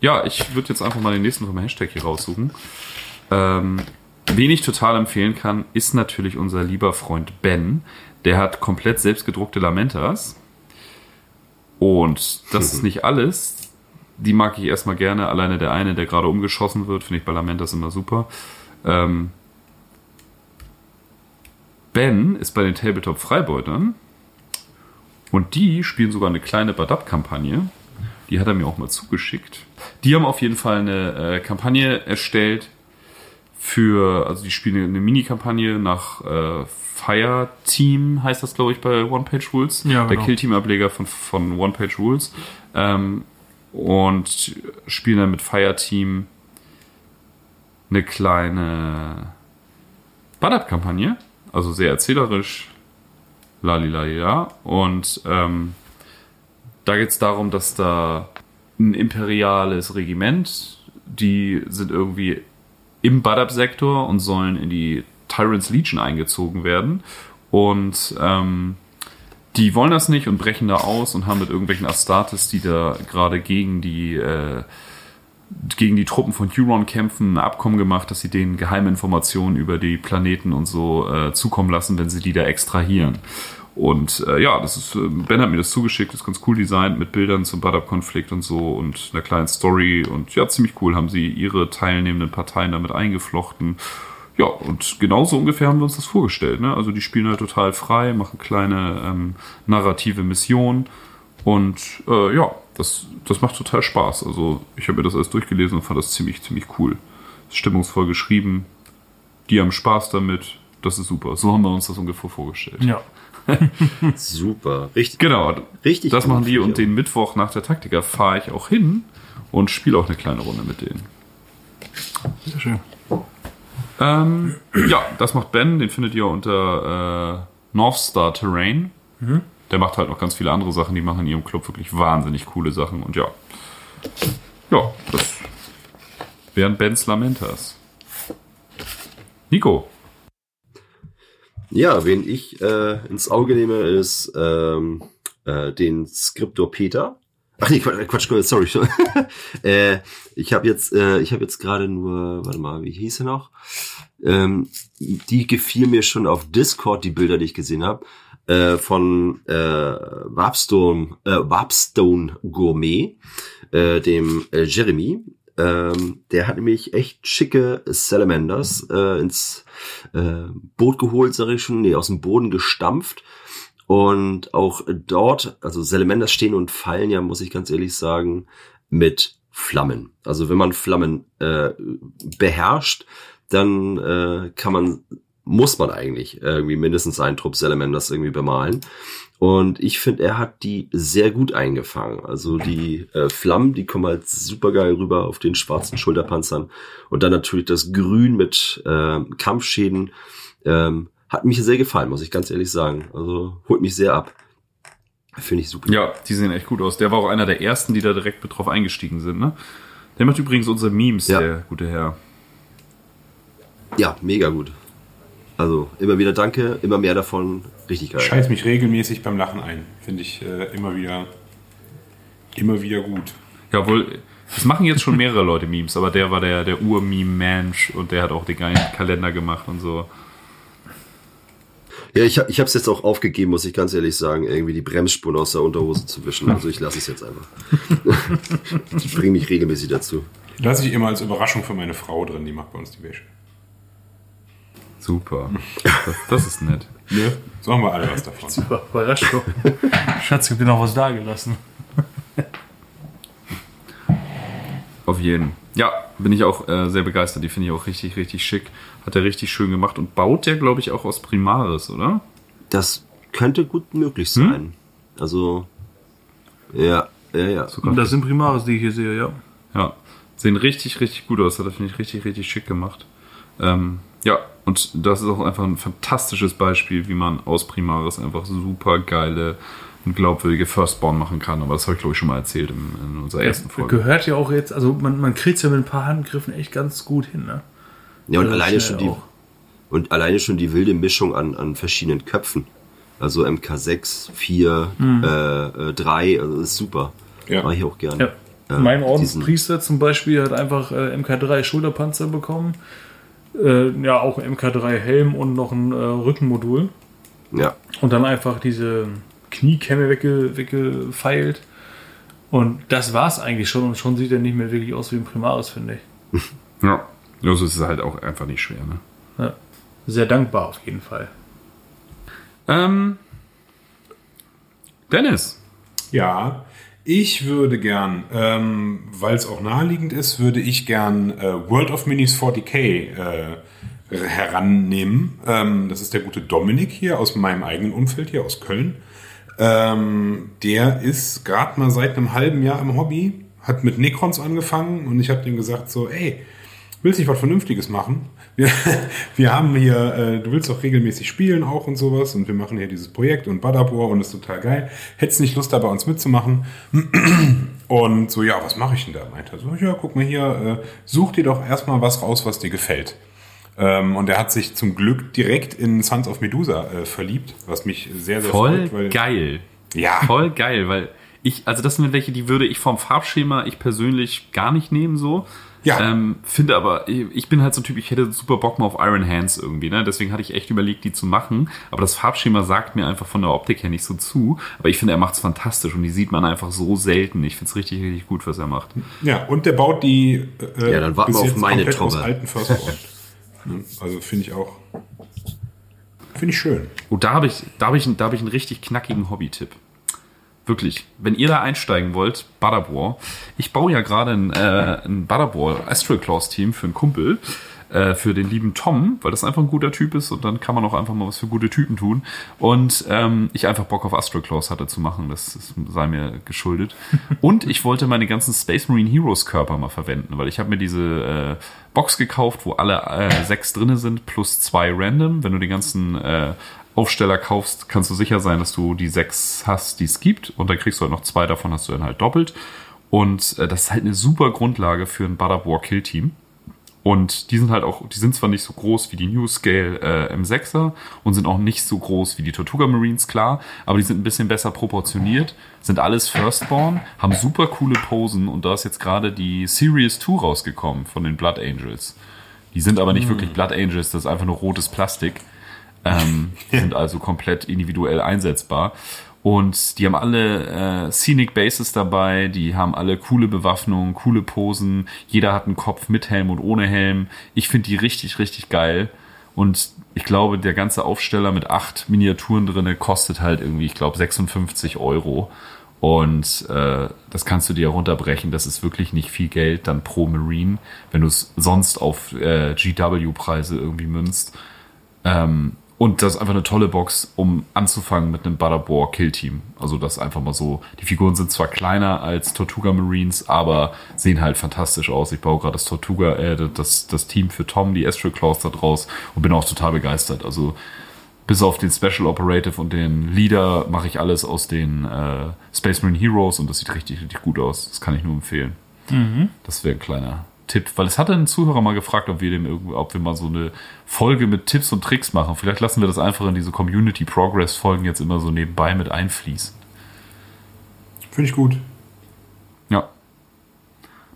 ja, ich würde jetzt einfach mal den nächsten vom Hashtag hier raussuchen. Ähm, wen ich total empfehlen kann, ist natürlich unser lieber Freund Ben. Der hat komplett selbstgedruckte Lamentas. Und das ist *laughs* nicht alles. Die mag ich erstmal gerne. Alleine der eine, der gerade umgeschossen wird, finde ich bei Lamentas immer super. Ähm, ben ist bei den Tabletop Freibeutern. Und die spielen sogar eine kleine Badab-Kampagne. Die hat er mir auch mal zugeschickt. Die haben auf jeden Fall eine äh, Kampagne erstellt für, also die spielen eine Mini-Kampagne nach äh, Fire Team, heißt das, glaube ich, bei One Page Rules. Ja, Der genau. Kill-Team-Ableger von, von One Page Rules. Ähm, und spielen dann mit Fire Team eine kleine Badab-Kampagne. Also sehr erzählerisch, Lalila. Und ähm, da geht es darum, dass da ein imperiales Regiment, die sind irgendwie im Badab-Sektor und sollen in die Tyrants Legion eingezogen werden. Und ähm, die wollen das nicht und brechen da aus und haben mit irgendwelchen Astartes, die da gerade gegen die äh, gegen die Truppen von Huron kämpfen, ein Abkommen gemacht, dass sie denen geheime Informationen über die Planeten und so äh, zukommen lassen, wenn sie die da extrahieren. Und äh, ja, das ist, äh, Ben hat mir das zugeschickt, ist ganz cool designt mit Bildern zum Badab-Konflikt und so und einer kleinen Story und ja, ziemlich cool haben sie ihre teilnehmenden Parteien damit eingeflochten. Ja, und genauso ungefähr haben wir uns das vorgestellt. Ne? Also die spielen halt total frei, machen kleine ähm, narrative Missionen und äh, ja, das, das macht total Spaß. Also ich habe mir das alles durchgelesen und fand das ziemlich, ziemlich cool. Stimmungsvoll geschrieben, die haben Spaß damit, das ist super. So haben wir uns das ungefähr vorgestellt. Ja. *laughs* *laughs* Super. Richtig. Genau, Richtig das machen die und den Mittwoch nach der Taktika fahre ich auch hin und spiele auch eine kleine Runde mit denen. Sehr schön. Ähm, ja, das macht Ben, den findet ihr unter äh, Northstar Terrain. Der macht halt noch ganz viele andere Sachen, die machen in ihrem Club wirklich wahnsinnig coole Sachen und ja. Ja, das wären Bens Lamentas. Nico. Ja, wen ich äh, ins Auge nehme, ist ähm, äh, den Skriptor Peter. Ach nee, Quatsch, Quatsch sorry. *laughs* äh, ich habe jetzt, äh, ich habe jetzt gerade nur, warte mal, wie hieß er noch? Ähm, die gefiel mir schon auf Discord, die Bilder, die ich gesehen habe, äh, von äh, Warpstone, äh, Warpstone Gourmet, äh, dem äh, Jeremy. Ähm, der hat nämlich echt schicke Salamanders äh, ins äh, Boot geholt, sag ich schon, nee, aus dem Boden gestampft. Und auch dort, also Salamanders stehen und fallen ja, muss ich ganz ehrlich sagen, mit Flammen. Also wenn man Flammen äh, beherrscht, dann äh, kann man, muss man eigentlich irgendwie mindestens einen Trupp Salamanders irgendwie bemalen. Und ich finde, er hat die sehr gut eingefangen. Also die äh, Flammen, die kommen halt super geil rüber auf den schwarzen Schulterpanzern. Und dann natürlich das Grün mit äh, Kampfschäden. Ähm, hat mich sehr gefallen, muss ich ganz ehrlich sagen. Also holt mich sehr ab. Finde ich super. Ja, die sehen echt gut aus. Der war auch einer der ersten, die da direkt mit drauf eingestiegen sind, ne? Der macht übrigens unsere Memes, Ja. der gute Herr. Ja, mega gut. Also immer wieder danke, immer mehr davon. Richtig geil. Scheiß mich regelmäßig beim Lachen ein. Finde ich äh, immer wieder, immer wieder gut. Ja, wohl, das machen jetzt schon mehrere Leute Memes, aber der war der, der Ur-Meme-Mensch und der hat auch den geilen Kalender gemacht und so. Ja, ich, ich habe es jetzt auch aufgegeben, muss ich ganz ehrlich sagen, irgendwie die Bremsspuren aus der Unterhose zu wischen. Also ich lasse es jetzt einfach. *laughs* ich bringe mich regelmäßig dazu. Lasse ich immer als Überraschung für meine Frau drin, die macht bei uns die Wäsche. Super. Das, *laughs* das ist nett. Ne? So haben wir alle was davon. Super, Überraschung. *laughs* Schatz, ich hab dir noch was da gelassen. Auf jeden. Ja, bin ich auch äh, sehr begeistert. Die finde ich auch richtig, richtig schick. Hat er richtig schön gemacht und baut der, glaube ich, auch aus Primaris, oder? Das könnte gut möglich sein. Also, ja, ja, ja. Und das sind Primaris, die ich hier sehe, ja. Ja, sehen richtig, richtig gut aus. Hat er, finde ich, richtig, richtig schick gemacht. Ähm, ja, und das ist auch einfach ein fantastisches Beispiel, wie man aus Primaris einfach super geile glaubwürdige Firstborn machen kann. Aber das habe ich, glaube ich, schon mal erzählt in, in unserer ersten Folge. Gehört ja auch jetzt, also man, man kriegt es ja mit ein paar Handgriffen echt ganz gut hin, ne? Ja, und Also alleine schon die auch. und alleine schon die wilde Mischung an, an verschiedenen Köpfen. Also MK6, 4, äh, äh, 3, also das ist super. Ja. Mache ich auch gerne. Ja. mein diesen- Ordenspriester zum Beispiel hat einfach äh, MK3 Schulterpanzer bekommen. Äh, ja, auch ein MK3 Helm und noch ein äh, Rückenmodul. Ja. Und dann einfach diese Kniekämme wegge, weggefeilt. Und das war's eigentlich schon. Und schon sieht er nicht mehr wirklich aus wie ein Primaris, finde ich. *laughs* Ja, also es ist halt auch einfach nicht schwer. Ne? Ja. Sehr dankbar auf jeden Fall. Ähm, Dennis. Ja, ich würde gern, ähm, weil es auch naheliegend ist, würde ich gern äh, World of Minis 40k äh, herannehmen. Ähm, das ist der gute Dominik hier aus meinem eigenen Umfeld hier aus Köln. Ähm, der ist gerade mal seit einem halben Jahr im Hobby, hat mit Necrons angefangen und ich habe dem gesagt so, ey, willst nicht was Vernünftiges machen? Wir, *laughs* wir haben hier, äh, du willst auch regelmäßig spielen auch und sowas und wir machen hier dieses Projekt und Badabor und ist total geil. Hättest nicht Lust da bei uns mitzumachen? *clears throat* Und so, ja, was mache ich denn da? Meint er so, ja, guck mal hier, äh, such dir doch erstmal was raus, was dir gefällt. Ähm, und er hat sich zum Glück direkt in Sons of Medusa äh, verliebt, was mich sehr, sehr Voll freut. Weil, geil. Ja. Voll geil, weil ich, also das sind welche, die würde ich vom Farbschema ich persönlich gar nicht nehmen so. Ja. Ähm, finde aber, ich bin halt so ein Typ, ich hätte super Bock mal auf Iron Hands irgendwie, ne? Deswegen hatte ich echt überlegt, die zu machen. Aber das Farbschema sagt mir einfach von der Optik her nicht so zu. Aber ich finde, er macht's fantastisch und die sieht man einfach so selten. Ich finde es richtig, richtig gut, was er macht. Ja, und der baut die äh, Ja, dann warten wir auf meine komplett aus alten? *laughs* Also finde ich auch, finde ich schön. Oh, da habe ich, da habe ich, da habe ich einen richtig knackigen Hobby-Tipp. Wirklich. Wenn ihr da einsteigen wollt, Butterball. Ich baue ja gerade ein, äh, ein Butterball Astral Claws Team für einen Kumpel, äh, für den lieben Tom, weil das einfach ein guter Typ ist und dann kann man auch einfach mal was für gute Typen tun. Und ähm, ich einfach Bock auf Astral Claws hatte zu machen, das, das sei mir geschuldet. *laughs* Und ich wollte meine ganzen Space Marine Heroes Körper mal verwenden, weil ich habe mir diese äh, Box gekauft, wo alle äh, sechs drinne sind, plus zwei random. Wenn du den ganzen äh, Aufsteller kaufst, kannst du sicher sein, dass du die sechs hast, die es gibt. Und dann kriegst du halt noch zwei davon, hast du dann halt doppelt. Und äh, das ist halt eine super Grundlage für ein Butter War Kill Team. Und die sind halt auch, die sind zwar nicht so groß wie die New Scale äh, M6er und sind auch nicht so groß wie die Tortuga Marines, klar, aber die sind ein bisschen besser proportioniert, sind alles Firstborn, haben super coole Posen und da ist jetzt gerade die Series 2 rausgekommen von den Blood Angels. Die sind aber nicht wirklich Blood Angels, das ist einfach nur rotes Plastik. Ähm, *laughs* sind also komplett individuell einsetzbar. Und die haben alle äh, Scenic Bases dabei, die haben alle coole Bewaffnung, coole Posen. Jeder hat einen Kopf mit Helm und ohne Helm. Ich finde die richtig, richtig geil. Und ich glaube, der ganze Aufsteller mit acht Miniaturen drinne kostet halt irgendwie, ich glaube, 56 Euro. Und äh, das kannst du dir runterbrechen. Das ist wirklich nicht viel Geld dann pro Marine, wenn du es sonst auf äh, GW-Preise irgendwie münzt. Ähm, und das ist einfach eine tolle Box, um anzufangen mit einem Butterbore Kill Team. Also das einfach mal so. Die Figuren sind zwar kleiner als Tortuga Marines, aber sehen halt fantastisch aus. Ich baue gerade das Tortuga, äh, das, das Team für Tom, die Astral Claws da draus und bin auch total begeistert. Also bis auf den Special Operative und den Leader mache ich alles aus den äh, Space Marine Heroes und das sieht richtig, richtig gut aus. Das kann ich nur empfehlen. Das wäre ein kleiner Tipp, weil es hatte ein Zuhörer mal gefragt, ob wir dem irgendwie, ob wir mal so eine Folge mit Tipps und Tricks machen. Vielleicht lassen wir das einfach in diese Community Progress Folgen jetzt immer so nebenbei mit einfließen. Finde ich gut. Ja.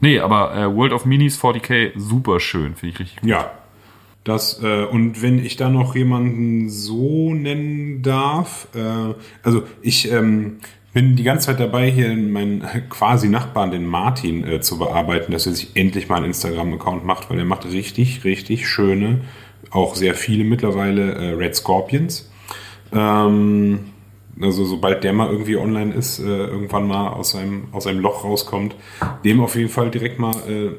Nee, aber äh, World of Minis 40k super schön, finde ich richtig gut. Ja. Das, äh, und wenn ich da noch jemanden so nennen darf, äh, also ich ähm, bin die ganze Zeit dabei, hier meinen quasi Nachbarn, den Martin, äh, zu bearbeiten, dass er sich endlich mal einen Instagram-Account macht, weil er macht richtig, richtig schöne, auch sehr viele mittlerweile äh, Red Scorpions. Ähm, also sobald der mal irgendwie online ist, äh, irgendwann mal aus seinem, aus seinem Loch rauskommt, dem auf jeden Fall direkt mal äh,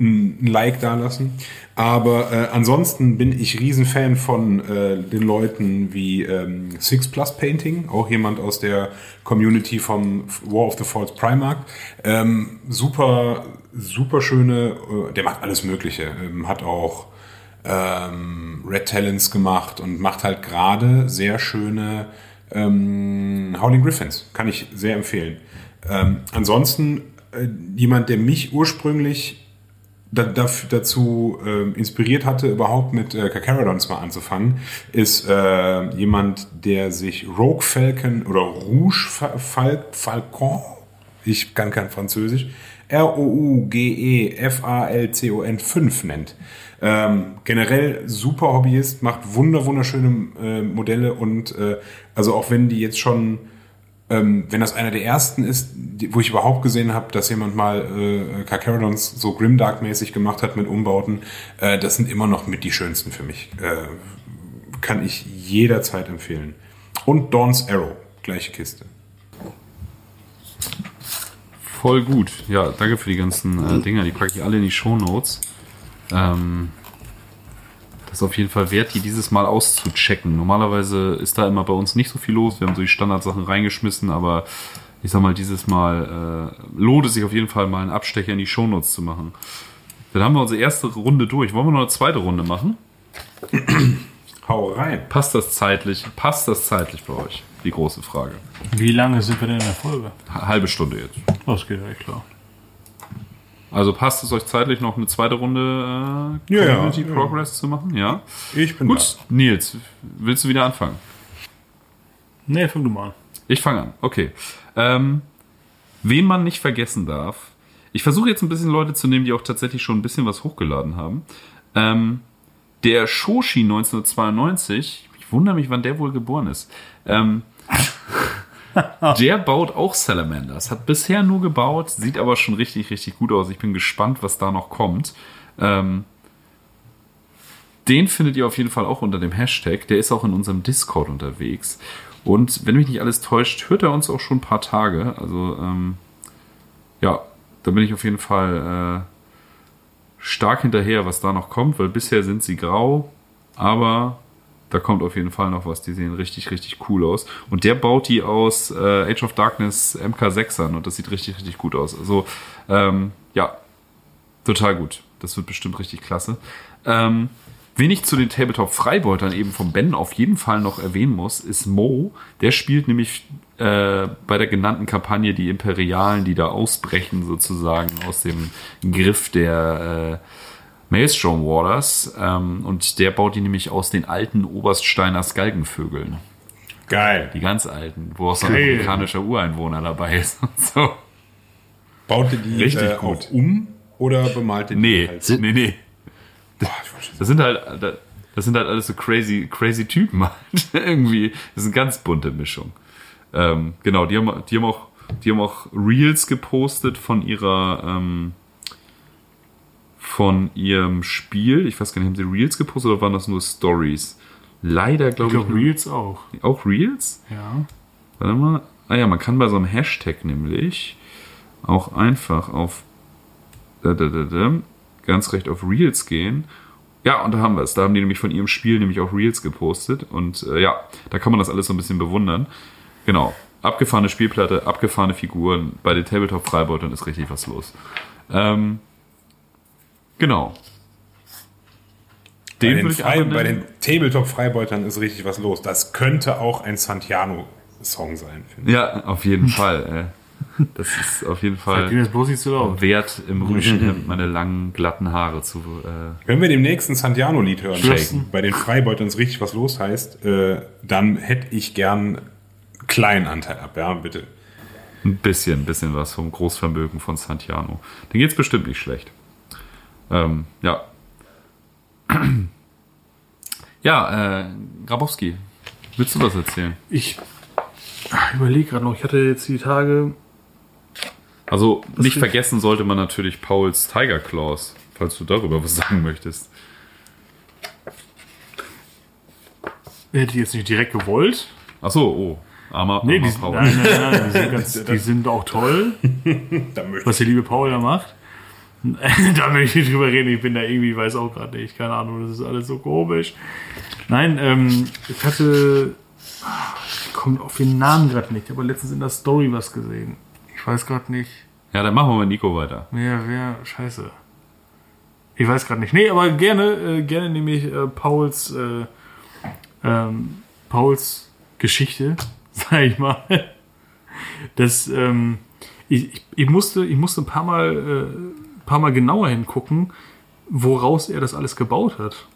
ein Like da lassen. Aber äh, ansonsten bin ich Riesenfan von äh, den Leuten wie ähm, Six Plus Painting, auch jemand aus der Community vom War of the Falls Primark. Ähm, super, super schöne, äh, der macht alles Mögliche. Ähm, hat auch ähm, Red Talents gemacht und macht halt gerade sehr schöne ähm, Howling Griffins. Kann ich sehr empfehlen. Ähm, ansonsten äh, jemand, der mich ursprünglich da, daf- dazu ähm, inspiriert hatte, überhaupt mit äh, Carcharodons mal anzufangen, ist äh, jemand, der sich Rogue Falcon oder Rouge Fa- Fal Falcon, ich kann kein Französisch, R-O-U-G-E-F-A-L-C-O-N 5 nennt. Ähm, generell super Hobbyist, macht wunder wunderschöne äh, Modelle und äh, also auch wenn die jetzt schon ähm, wenn das einer der ersten ist, die, wo ich überhaupt gesehen habe, dass jemand mal äh, Carcharodons so Grimdark-mäßig gemacht hat mit Umbauten, äh, das sind immer noch mit die schönsten für mich. Äh, kann ich jederzeit empfehlen. Und Dawn's Arrow, gleiche Kiste. Voll gut. Ja, danke für die ganzen äh, Dinger. Die packe ich alle in die Shownotes. Ähm, das ist auf jeden Fall wert, die dieses Mal auszuchecken. Normalerweise ist da immer bei uns nicht so viel los. Wir haben so die Standardsachen reingeschmissen, aber ich sag mal, dieses Mal äh, lohnt es sich auf jeden Fall mal einen Abstecher in die Shownotes zu machen. Dann haben wir unsere erste Runde durch. Wollen wir noch eine zweite Runde machen? *clears throat* Hau rein. Passt das zeitlich? Passt das zeitlich bei euch? Die große Frage. Wie lange sind wir denn in der Folge? Halbe Stunde jetzt. Das geht ja echt klar. Also passt es euch zeitlich noch eine zweite Runde äh, Ja, ja. Community Ja. Progress zu machen? Ja. Ich bin Gut, Nils, willst du wieder anfangen? Nee, fang du mal an. Ich fange an. Okay. Ähm, wen man nicht vergessen darf. Ich versuche jetzt ein bisschen Leute zu nehmen, die auch tatsächlich schon ein bisschen was hochgeladen haben. Ähm, der Shoshi 1992, ich wundere mich, wann der wohl geboren ist. Ähm, *laughs* *laughs* der baut auch Salamanders. Hat bisher nur gebaut, sieht aber schon richtig, richtig gut aus. Ich bin gespannt, was da noch kommt. Ähm, den findet ihr auf jeden Fall auch unter dem Hashtag. Der ist auch in unserem Discord unterwegs. Und wenn mich nicht alles täuscht, hört er uns auch schon ein paar Tage. Also, ähm, ja, da bin ich auf jeden Fall äh, stark hinterher, was da noch kommt, weil bisher sind sie grau, aber da kommt auf jeden Fall noch was. Die sehen richtig, richtig cool aus. Und der baut die aus äh, Age of Darkness MK6ern und das sieht richtig, richtig gut aus. Also, ähm, ja, total gut. Das wird bestimmt richtig klasse. Ähm, wen ich zu den Tabletop-Freibeutern eben vom Ben auf jeden Fall noch erwähnen muss, ist Mo. Der spielt nämlich äh, bei der genannten Kampagne die Imperialen, die da ausbrechen sozusagen aus dem Griff der äh, Maelstrom Waters. Ähm, und der baut die nämlich aus den alten Oberststeiner Skalkenvögeln. Geil. Die ganz alten, wo auch so ein Geil. amerikanischer Ureinwohner dabei ist. *laughs* Und so. Baut die Richtig äh, gut. auch um oder bemalt ihr die Nee, halt? nee, nee. Boah, Das sind halt, das sind halt alles so crazy, crazy Typen halt. *laughs* Irgendwie. Das ist eine ganz bunte Mischung. Ähm, genau, die haben, die haben auch, die haben auch Reels gepostet von ihrer, ähm, von ihrem Spiel. Ich weiß gar nicht, haben sie Reels gepostet oder waren das nur Stories? Leider Ich glaube ich. glaube, Reels auch. Auch Reels? Ja. Warte mal. Ah ja, man kann bei so einem Hashtag nämlich auch einfach auf da, da, da, da, ganz recht auf Reels gehen. Ja, und da haben wir es. Da haben die nämlich von ihrem Spiel nämlich auch Reels gepostet. Und äh, ja, da kann man das alles so ein bisschen bewundern. Genau. Abgefahrene Spielplatte, abgefahrene Figuren. Bei den Tabletop-Freibeutern ist richtig was los. Ähm, genau. Bei Den den, würde ich Frei, bei den Tabletop-Freibeutern ist richtig was los. Das könnte auch ein Santiano-Song sein, finde ich. Ja, auf jeden Fall. Äh, das ist auf jeden Fall das bloß nicht zu laut. wert, im Rüschenhemd *laughs* meine langen, glatten Haare zu. Äh, Wenn wir dem nächsten Santiano-Lied hören, Shaken. bei den Freibeutern ist richtig was los heißt, äh, dann hätte ich gern einen kleinen Anteil ab, ja, bitte. ein bisschen, ein bisschen was vom Großvermögen von Santiano. Den geht's bestimmt nicht schlecht. Ähm, ja. *clears throat* Ja, äh, Grabowski, willst du was erzählen? Ich überlege gerade noch, ich hatte jetzt die Tage. Also nicht vergessen sollte man natürlich Pauls Tiger Claws, falls du darüber was *laughs* sagen möchtest. Hätte ich jetzt nicht direkt gewollt. Ach so, oh, armer, Nee, armer die, Paul. nein, nein, nein, die, sind ganz, die sind auch toll, *laughs* was der liebe Paul da macht. *laughs* da möchte ich nicht drüber reden, ich bin da irgendwie, weiß auch gerade nicht, keine Ahnung, das ist alles so komisch. Nein, ähm, ich hatte, ich komme auf den Namen gerade nicht, aber letztens in der Story was gesehen. Ich weiß gerade nicht, Ja, dann machen wir mit Nico weiter. wer, wer, scheiße. Ich weiß gerade nicht. Nee, aber gerne, äh, gerne nehme ich äh, Pauls, äh, ähm, Pauls Geschichte, *laughs* sag ich mal. Das, ähm, ich, ich, ich, musste, ich musste ein paar Mal, äh, paar Mal genauer hingucken, woraus er das alles gebaut hat.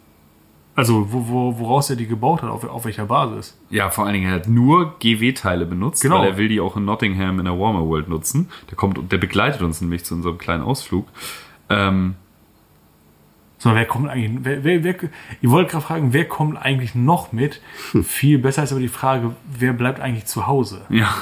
Also, wo, wo, woraus er die gebaut hat, auf, auf welcher Basis. Ja, vor allen Dingen, er hat nur GW-Teile benutzt, Genau. weil er will die auch in Nottingham in der Warmer World nutzen. Der kommt, der begleitet uns nämlich zu unserem kleinen Ausflug. Ähm, So, wer kommt eigentlich, wer, wer, wer, ich wollte gerade fragen, wer kommt eigentlich noch mit? Viel besser ist aber die Frage, wer bleibt eigentlich zu Hause? ja.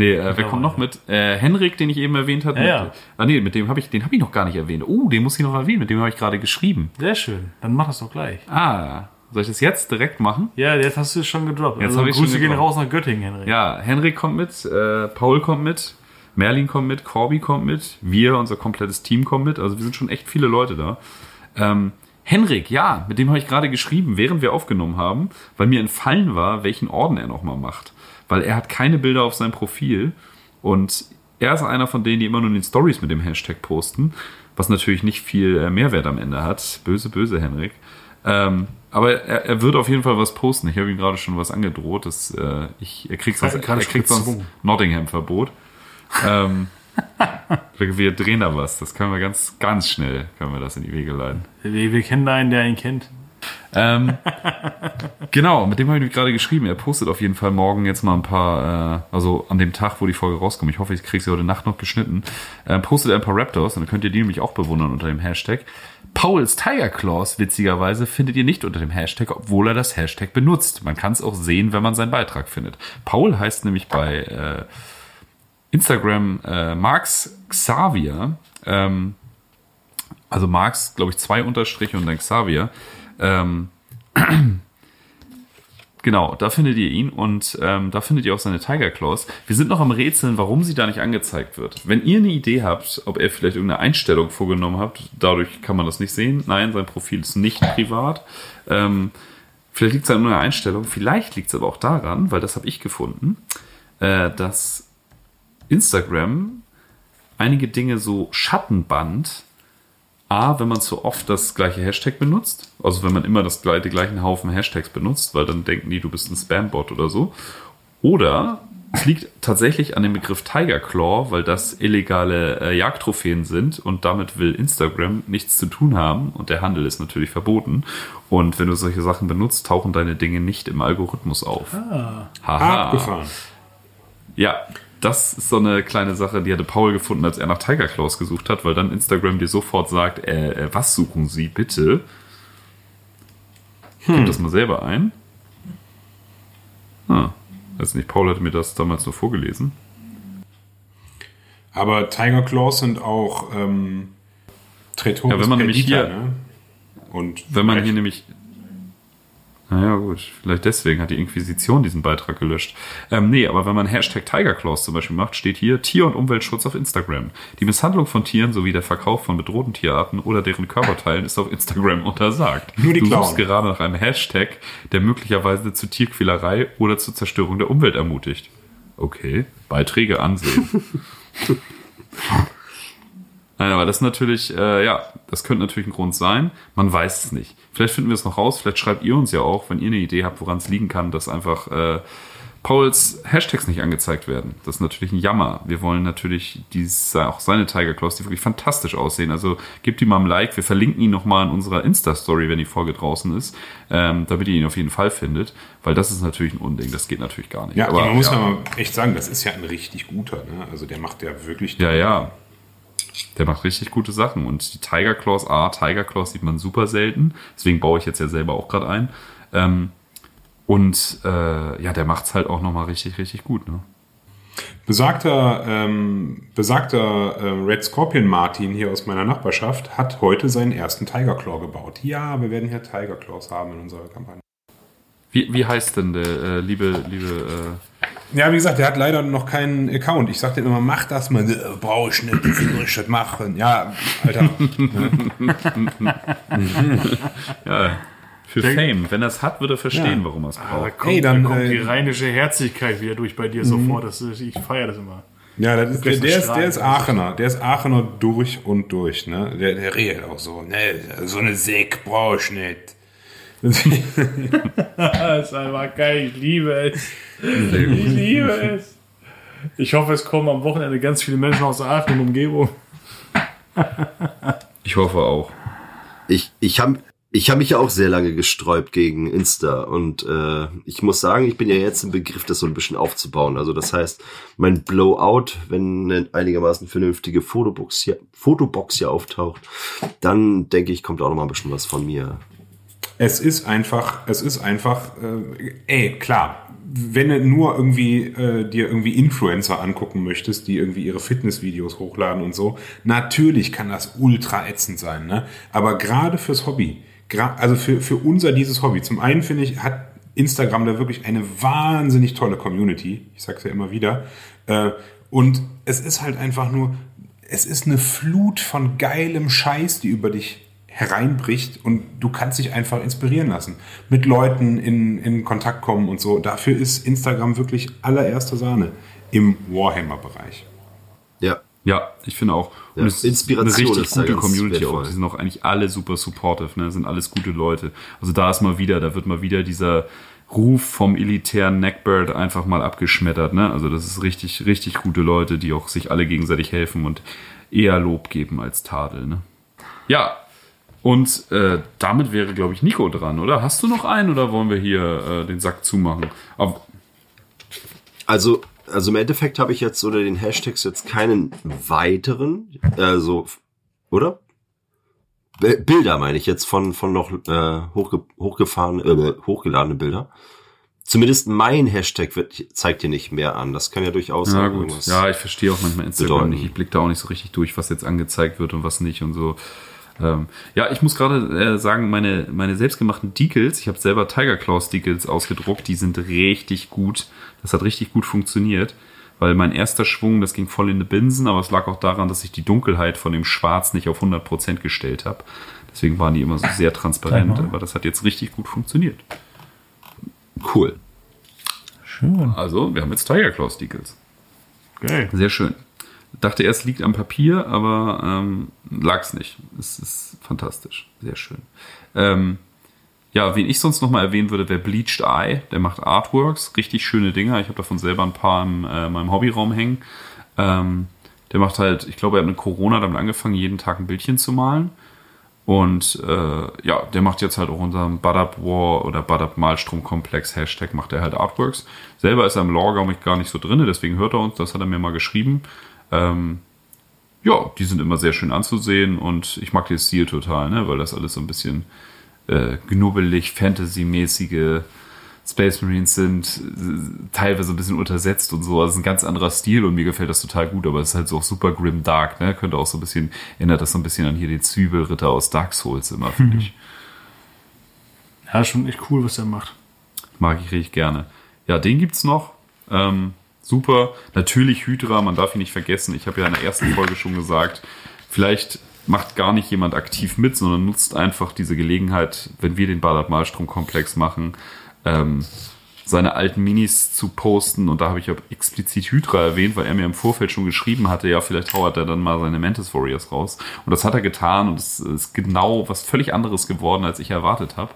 Nee, äh, wer kommt noch mit? Äh, Henrik, den ich eben erwähnt habe. Ja, ja. Mit, ah, nee, mit dem habe ich, den habe ich noch gar nicht erwähnt. Oh, den muss ich noch erwähnen. Mit dem habe ich gerade geschrieben. Sehr schön, dann mach das doch gleich. Ah, soll ich das jetzt direkt machen? Ja, jetzt hast du es schon gedroppt. Jetzt also ich Grüße gehen raus nach Göttingen, Henrik. Ja, Henrik kommt mit, äh, Paul kommt mit, Merlin kommt mit, Corby kommt mit, wir, unser komplettes Team kommt mit. Also wir sind schon echt viele Leute da. Ähm, Henrik, ja, mit dem habe ich gerade geschrieben, während wir aufgenommen haben, weil mir entfallen war, welchen Orden er nochmal macht. Weil er hat keine Bilder auf seinem Profil und er ist einer von denen, die immer nur in den Stories mit dem Hashtag posten, was natürlich nicht viel äh, Mehrwert am Ende hat. Böse, böse Henrik. Ähm, aber er, er wird auf jeden Fall was posten. Ich habe ihm gerade schon was angedroht. Dass, äh, ich, er kriegt sonst, er kriegt sonst. Nottingham-Verbot. ähm, wir, *laughs* wir drehen da was. Das können wir ganz, ganz schnell, können wir das in die Wege leiten. Wir, wir kennen da einen, der ihn kennt. Ähm, *laughs* genau, mit dem habe ich gerade geschrieben. Er postet auf jeden Fall morgen jetzt mal ein paar, äh, also an dem Tag, wo die Folge rauskommt. Ich hoffe, ich kriege sie heute Nacht noch geschnitten. Äh, postet ein paar Raptors und dann könnt ihr die nämlich auch bewundern unter dem Hashtag. Pauls Tiger Claws, witzigerweise, findet ihr nicht unter dem Hashtag, obwohl er das Hashtag benutzt. Man kann es auch sehen, wenn man seinen Beitrag findet. Paul heißt nämlich bei äh, Instagram äh, Marx Xavier, ähm, also Marx, glaube ich, zwei Unterstriche und dann Xavier. Ähm, *clears throat* genau, da findet ihr ihn und ähm, da findet ihr auch seine Tiger Claws. Wir sind noch am Rätseln, warum sie da nicht angezeigt wird. Wenn ihr eine Idee habt, ob er vielleicht irgendeine Einstellung vorgenommen habt, dadurch kann man das nicht sehen. Nein, sein Profil ist nicht privat. Ähm, vielleicht liegt es an einer Einstellung, vielleicht liegt es aber auch daran, weil das habe ich gefunden, äh, dass Instagram einige Dinge so Schattenband A, wenn man zu oft das gleiche Hashtag benutzt, also wenn man immer das gleiche, den gleichen Haufen Hashtags benutzt, weil dann denken die, du bist ein Spam-Bot oder so. Oder es liegt tatsächlich an dem Begriff Tiger Claw, weil das illegale äh, Jagdtrophäen sind und damit will Instagram nichts zu tun haben und der Handel ist natürlich verboten. Und wenn du solche Sachen benutzt, tauchen deine Dinge nicht im Algorithmus auf. Haha. Abgefahren. Ja, das ist so eine kleine Sache, die hatte Paul gefunden, als er nach Tiger Claws gesucht hat, weil dann Instagram dir sofort sagt, äh, äh, was suchen Sie bitte? Gib das mal selber ein. Ah, weiß nicht, Paul hatte mir das damals nur vorgelesen. Aber Tiger Claws sind auch ähm, Tretoris Ja, wenn man nämlich hier- ne? Und Wenn man hier nämlich. Naja, gut, vielleicht deswegen hat die Inquisition diesen Beitrag gelöscht. Ähm, nee, aber wenn man Hashtag Tiger Claws zum Beispiel macht, steht hier Tier- und Umweltschutz auf Instagram. Die Misshandlung von Tieren sowie der Verkauf von bedrohten Tierarten oder deren Körperteilen ist auf Instagram untersagt. Nur die du suchst gerade nach einem Hashtag, der möglicherweise zu Tierquälerei oder zur Zerstörung der Umwelt ermutigt. Okay, Beiträge ansehen. *laughs* Nein, aber das ist natürlich, äh, ja, das könnte natürlich ein Grund sein. Man weiß es nicht. Vielleicht finden wir es noch raus. Vielleicht schreibt ihr uns ja auch, wenn ihr eine Idee habt, woran es liegen kann, dass einfach äh, Pauls Hashtags nicht angezeigt werden. Das ist natürlich ein Jammer. Wir wollen natürlich dies, auch seine Tiger Claws, die wirklich fantastisch aussehen. Also gebt ihm mal ein Like. Wir verlinken ihn nochmal in unserer Insta-Story, wenn die Folge draußen ist, ähm, damit ihr ihn auf jeden Fall findet. Weil das ist natürlich ein Unding. Das geht natürlich gar nicht. ja, aber man muss ja. ja mal echt sagen, das ist ja ein richtig guter. Ne? Also der macht ja wirklich. Ja, ja. Der macht richtig gute Sachen. Und die Tiger Claws, A, Tiger Claws sieht man super selten. Deswegen baue ich jetzt ja selber auch gerade ein. Ähm, und äh, ja, der macht's halt auch nochmal richtig, richtig gut. Ne? Besagter, ähm, besagter ähm, Red Scorpion Martin hier aus meiner Nachbarschaft hat heute seinen ersten Tiger Claw gebaut. Ja, wir werden hier Tiger Claws haben in unserer Kampagne. Wie, wie heißt denn der äh, liebe, liebe, Ja, wie gesagt, der hat leider noch keinen Account. Ich sagte immer, mach das mal. Äh, Brauche ich nicht, ich das machen? Ja, Alter. äh, *laughs* ja, für Fame. Wenn er es hat, wird er verstehen, Ja. warum er es Da braucht. kommt, Ey, dann, da kommt die äh, rheinische Herzlichkeit wieder durch bei dir sofort. Das ist, ich feiere das immer. Ja, das ist, der, der, ist, der ist Aachener. Der ist Aachener durch und durch. Ne? Der, der redet auch so. Ne, so eine Säck brauche ich nicht. Das *laughs* ist einfach geil. Ich liebe es. Ich liebe es. Ich hoffe, es kommen am Wochenende ganz viele Menschen aus Aachen und Umgebung. *laughs* Ich hoffe auch. Ich, ich habe ich hab mich ja auch sehr lange gesträubt gegen Insta und äh, ich muss sagen, ich bin ja jetzt im Begriff, das so ein bisschen aufzubauen. Also das heißt, mein Blowout, wenn eine einigermaßen vernünftige Fotobox hier, Fotobox hier auftaucht, dann denke ich, kommt auch noch mal ein bisschen was von mir. Es ist einfach, es ist einfach, äh, ey, klar, wenn du nur irgendwie äh, dir irgendwie Influencer angucken möchtest, die irgendwie ihre Fitnessvideos hochladen und so, natürlich kann das ultra ätzend sein, ne? Aber gerade fürs Hobby, also für, für unser dieses Hobby, zum einen finde ich, hat Instagram da wirklich eine wahnsinnig tolle Community. Ich sag's ja immer wieder. Äh, und es ist halt einfach nur, es ist eine Flut von geilem Scheiß, die über dich hereinbricht und du kannst dich einfach inspirieren lassen. Mit Leuten in, in Kontakt kommen und so. Dafür ist Instagram wirklich allererste Sahne im Warhammer-Bereich. Ja, ich finde auch. Und Ja, es ist Inspiration eine richtig ist gute Community wertvoll. auch. Die sind auch eigentlich alle super supportive, ne? Sind alles gute Leute. Also da ist mal wieder, da wird mal wieder dieser Ruf vom elitären Neckbird einfach mal abgeschmettert, ne? Also das ist richtig, richtig gute Leute, die auch sich alle gegenseitig helfen und eher Lob geben als Tadel, ne? Ja. Und äh, damit wäre, glaube ich, Nico dran, oder? Hast du noch einen oder wollen wir hier äh, den Sack zumachen? Aber, Also, also im Endeffekt habe ich jetzt unter den Hashtags jetzt keinen weiteren, also, oder? Bi- Bilder meine ich jetzt von, von noch äh, hochge hochgefahren, äh, hochgeladene Bilder. Zumindest mein Hashtag wird, zeigt hier nicht mehr an. Das kann ja durchaus Ja, gut. Ja, ich verstehe auch manchmal Instagram bedeuten. nicht. Ich blicke da auch nicht so richtig durch, was jetzt angezeigt wird und was nicht und so. Ähm, ja, ich muss gerade äh, sagen, meine, meine selbstgemachten Decals, ich habe selber Tiger Claws Decals ausgedruckt, die sind richtig gut. Das hat richtig gut funktioniert, weil mein erster Schwung, das ging voll in die Binsen, aber es lag auch daran, dass ich die Dunkelheit von dem Schwarz nicht auf 100% gestellt habe. Deswegen waren die immer so sehr transparent, mal. aber das hat jetzt richtig gut funktioniert. Cool. Schön. Also, wir haben jetzt Tiger Claws Decals. Geil. Sehr schön. Dachte erst liegt am Papier, aber ähm, lag es nicht. Es ist fantastisch. Sehr schön. Ähm, ja, wen ich sonst noch mal erwähnen würde, wäre Bleached Eye. Der macht Artworks, richtig schöne Dinger. Ich habe davon selber ein paar in äh, meinem Hobbyraum hängen. Ähm, der macht halt, ich glaube, er hat mit Corona damit angefangen, jeden Tag ein Bildchen zu malen. Und äh, ja, der macht jetzt halt auch unserem Badab War oder Badab Malstrom-Komplex Hashtag macht er halt Artworks. Selber ist er im Lore, glaube ich, gar nicht so drin, deswegen hört er uns, das hat er mir mal geschrieben. Ähm, ja, die sind immer sehr schön anzusehen und ich mag den Stil total, ne, weil das alles so ein bisschen äh, knubbelig, Fantasy-mäßige Space Marines sind, äh, teilweise ein bisschen untersetzt und so. Also ein ganz anderer Stil und mir gefällt das total gut, aber es ist halt so auch super grim dark, ne? Könnte auch so ein bisschen, erinnert das so ein bisschen an hier den Zwiebelritter aus Dark Souls immer, *laughs* finde ich. Ja, schon echt cool, was er macht. Mag ich richtig gerne. Ja, den gibt's noch. Ähm, super. Natürlich Hydra, man darf ihn nicht vergessen. Ich habe ja in der ersten Folge schon gesagt, vielleicht macht gar nicht jemand aktiv mit, sondern nutzt einfach diese Gelegenheit, wenn wir den Ballard-Malstrom-Komplex machen, ähm, seine alten Minis zu posten. Und da habe ich ja explizit Hydra erwähnt, weil er mir im Vorfeld schon geschrieben hatte, ja, vielleicht hauert er dann mal seine Mantis Warriors raus. Und das hat er getan und es ist genau was völlig anderes geworden, als ich erwartet habe.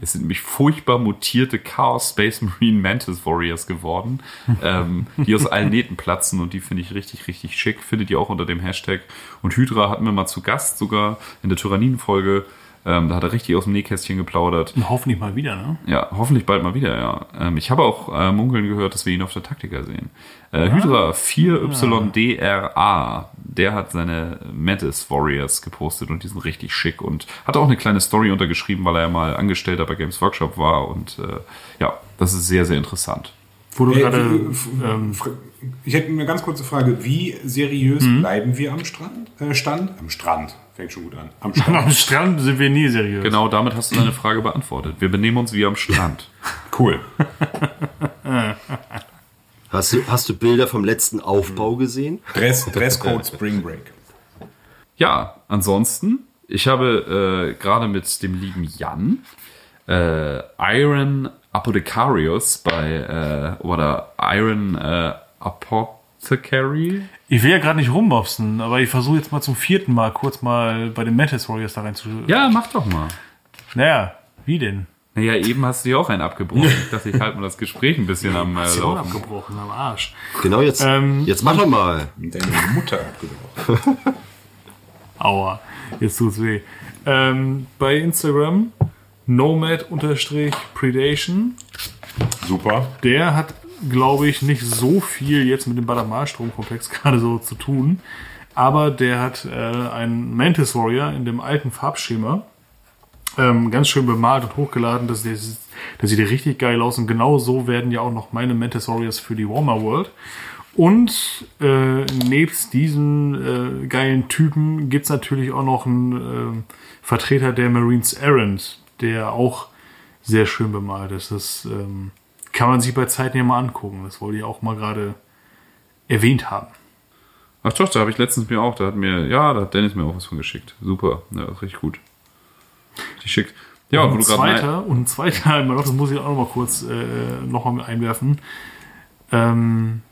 Es sind nämlich furchtbar mutierte Chaos Space Marine Mantis Warriors geworden, *laughs* ähm, die aus allen Nähten platzen und die finde ich richtig, richtig schick. Findet ihr auch unter dem Hashtag. Und Hydra hatten wir mal zu Gast sogar in der Tyranniden-Folge. Ähm, da hat er richtig aus dem Nähkästchen geplaudert. Und hoffentlich mal wieder, ne? Ja, hoffentlich bald mal wieder, ja. Ähm, ich habe auch äh, munkeln gehört, dass wir ihn auf der Taktika sehen. Äh, Hydra 4YDRA, der hat seine Mantis Warriors gepostet und die sind richtig schick und hat auch eine kleine Story untergeschrieben, weil er ja mal Angestellter bei Games Workshop war und äh, ja, das ist sehr, sehr interessant. Wo du Äh, gerade. f- Ähm, ich hätte eine ganz kurze Frage. Wie seriös Mhm. bleiben wir am Strand? Äh, Stand? Am Strand. Fängt schon gut an. Am *laughs* am Strand. Strand sind wir nie seriös. Genau damit hast du deine Frage beantwortet. Wir benehmen uns wie am Strand. *laughs* cool. *laughs* Hast du, hast du Bilder vom letzten Aufbau gesehen? Dress, Dresscode Spring Break. Ja, ansonsten, ich habe äh, gerade mit dem lieben Jan äh, Iron Apothecarius bei äh, oder Iron äh, Apothecary. Ich will ja gerade nicht rumbopsen, aber ich versuche jetzt mal zum vierten Mal kurz mal bei den Mantis Warriors da rein zu. Ja, mach doch mal. Naja, wie denn? Naja, eben hast du ja auch einen abgebrochen. Ich dachte, ich halte mal das Gespräch ein bisschen am äh, auch Laufen. abgebrochen am Arsch. Genau jetzt. Ähm, jetzt mach doch mal. Deine Mutter abgebrochen. *laughs* Aua, jetzt tut's weh. Ähm, bei Instagram Nomad-Predation. Super. Der hat, glaube ich, nicht so viel jetzt mit dem Badamar-Stromkomplex *laughs* gerade so zu tun. Aber der hat äh, einen Mantis Warrior in dem alten Farbschema. Ähm, ganz schön bemalt und hochgeladen. Das, das, das sieht richtig geil aus. Und genau so werden ja auch noch meine Mantis Warriors für die Warmer World. Und äh, nebst diesen äh, geilen Typen gibt's natürlich auch noch einen äh, Vertreter der Marines Errant, der auch sehr schön bemalt ist. Das ähm, kann man sich bei Zeiten ja mal angucken. Das wollte ich auch mal gerade erwähnt haben. Ach doch, da habe ich letztens mir auch, da hat mir, ja, da hat Dennis mir auch was von geschickt. Super, ja, ist richtig gut. Die schickt. Ja, und mein- zweiter, und ein zweiter *laughs* noch, das muss ich auch noch mal kurz äh, noch mal einwerfen. Ähm,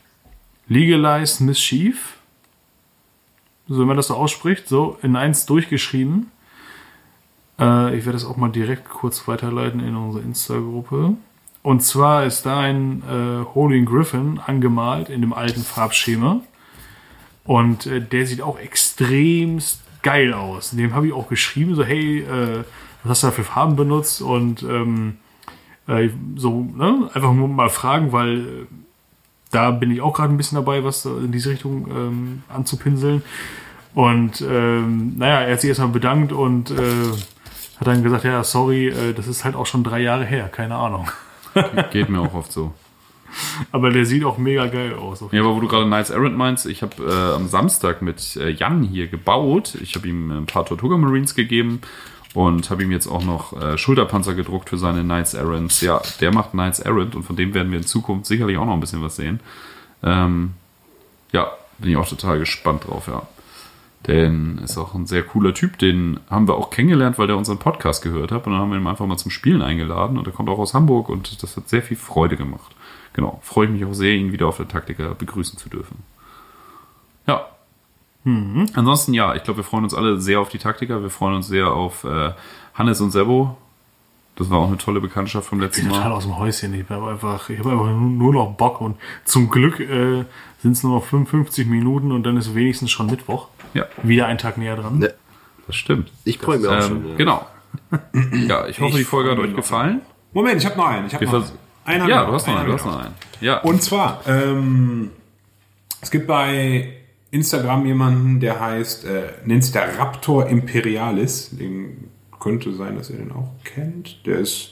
Legalized Mischief. so wenn man das so ausspricht, so in eins durchgeschrieben. Äh, ich werde das auch mal direkt kurz weiterleiten in unsere Insta-Gruppe. Und zwar ist da ein äh, Holy Griffin angemalt in dem alten Farbschema. Und äh, der sieht auch extremst geil aus. Dem habe ich auch geschrieben, so hey, äh, was hast du da für Farben benutzt? Und ähm, äh, so, ne? einfach nur mal fragen, weil äh, da bin ich auch gerade ein bisschen dabei, was in diese Richtung ähm, anzupinseln. Und ähm, naja, er hat sich erstmal bedankt und äh, hat dann gesagt, ja, sorry, äh, das ist halt auch schon drei Jahre her, keine Ahnung. *laughs* Geht mir auch oft so. Aber der sieht auch mega geil aus. Ja, aber wo du gerade Knights Errant meinst, ich habe äh, am Samstag mit äh, Jan hier gebaut. Ich habe ihm ein paar Tortuga Marines gegeben und habe ihm jetzt auch noch äh, Schulterpanzer gedruckt für seine Knights Errants. Ja, der macht Knights Errant und von dem werden wir in Zukunft sicherlich auch noch ein bisschen was sehen. Ähm, ja, bin ich auch total gespannt drauf, ja. Denn ist auch ein sehr cooler Typ, den haben wir auch kennengelernt, weil der unseren Podcast gehört hat. Und dann haben wir ihn einfach mal zum Spielen eingeladen und er kommt auch aus Hamburg und das hat sehr viel Freude gemacht. Genau, freue ich mich auch sehr, ihn wieder auf der Taktika begrüßen zu dürfen. Ja. Mhm. Ansonsten, ja, ich glaube, wir freuen uns alle sehr auf die Taktiker. Wir freuen uns sehr auf äh, Hannes und Sebo. Das war auch eine tolle Bekanntschaft vom letzten total Mal. aus dem Häuschen. Ich habe einfach, ich habe einfach nur noch Bock und zum Glück äh, sind es nur noch 55 Minuten und dann ist wenigstens schon Mittwoch. Ja, Wieder ein Tag näher dran. Ne, das stimmt. ich freue mich auch Ähm, schon. Ja. Genau. *laughs* Ja, ich hoffe, Ich die Folge hat euch gefallen. Moment, ich habe noch einen. Ich hab Wir noch einen. Einer Ja, du hast noch einen, du hast noch. noch einen. Ja. Und zwar, ähm, es gibt bei Instagram jemanden, der heißt, äh, nennt sich der Raptor Imperialis. Den könnte sein, dass ihr den auch kennt. Der ist,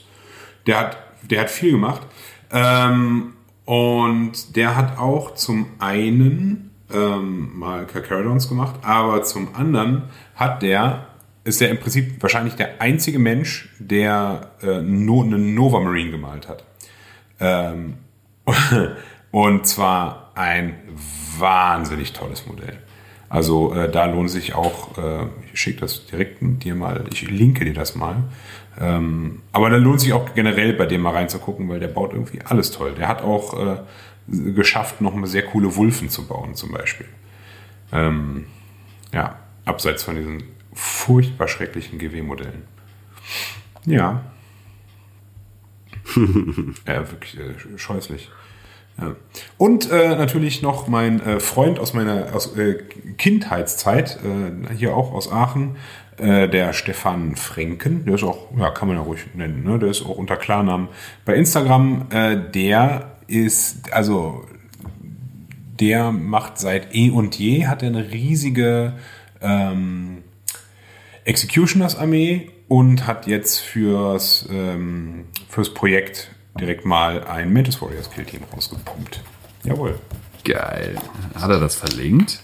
der hat, der hat viel gemacht. Ähm, und der hat auch zum einen ähm, mal Carcaradons gemacht, aber zum anderen hat der, ist der im Prinzip wahrscheinlich der einzige Mensch, der äh, no, einen Nova Marine gemalt hat. Ähm, *laughs* und zwar ein wahnsinnig tolles Modell. Also äh, da lohnt sich auch, äh, ich schicke das direkt dir mal, ich linke dir das mal. Ähm, aber da lohnt sich auch generell bei dem mal reinzugucken, weil der baut irgendwie alles toll. Der hat auch äh, geschafft, noch mal sehr coole Wulfen zu bauen zum Beispiel. Ähm, ja, abseits von diesen furchtbar schrecklichen GW-Modellen. Ja. *laughs* ja, wirklich äh, scheußlich. Ja. Und äh, natürlich noch mein äh, Freund aus meiner aus, äh, Kindheitszeit, äh, hier auch aus Aachen, äh, der Stefan Frenken, der ist auch, ja, kann man ja ruhig nennen, ne? der ist auch unter Klarnamen bei Instagram, äh, der ist, also der macht seit eh und je, hat er eine riesige ähm, Executioners-Armee und hat jetzt fürs, ähm, fürs Projekt direkt mal ein Mantis Warriors Kill Team rausgepumpt. Jawohl. Geil. Hat er das verlinkt?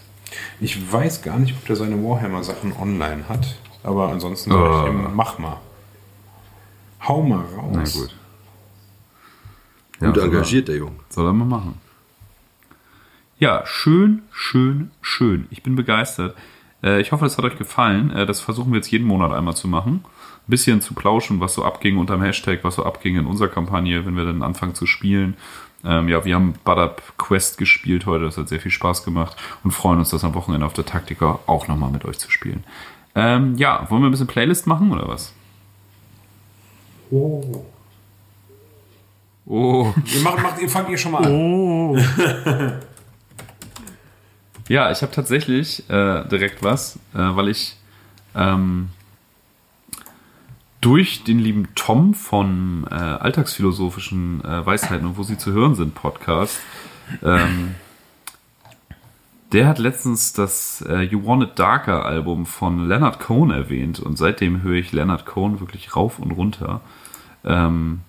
Ich weiß gar nicht, ob der seine Warhammer-Sachen online hat, aber ansonsten Oh. sag ich ihm, mach mal. Hau mal raus. Na gut. Gut soll er- engagiert, der Junge. Soll er mal machen. Ja, schön, schön, schön. Ich bin begeistert. Äh, Ich hoffe, es hat euch gefallen. Äh, Das versuchen wir jetzt jeden Monat einmal zu machen. Ein bisschen zu plauschen, was so abging unter dem Hashtag, was so abging in unserer Kampagne, wenn wir dann anfangen zu spielen. Ähm, ja, wir haben Up Quest gespielt heute, das hat sehr viel Spaß gemacht und freuen uns, das am Wochenende auf der Taktika auch nochmal mit euch zu spielen. Ähm, ja, wollen wir ein bisschen Playlist machen oder was? Oh. Oh. Ihr, macht, macht, ihr fangt ihr schon mal an. Oh. Ja, ich habe tatsächlich äh, direkt was, äh, weil ich ähm, durch den lieben Tom von äh, Alltagsphilosophischen äh, Weisheiten und wo sie zu hören sind Podcast, ähm, der hat letztens das äh, You Want It Darker Album von Leonard Cohen erwähnt und seitdem höre ich Leonard Cohen wirklich rauf und runter. Ähm,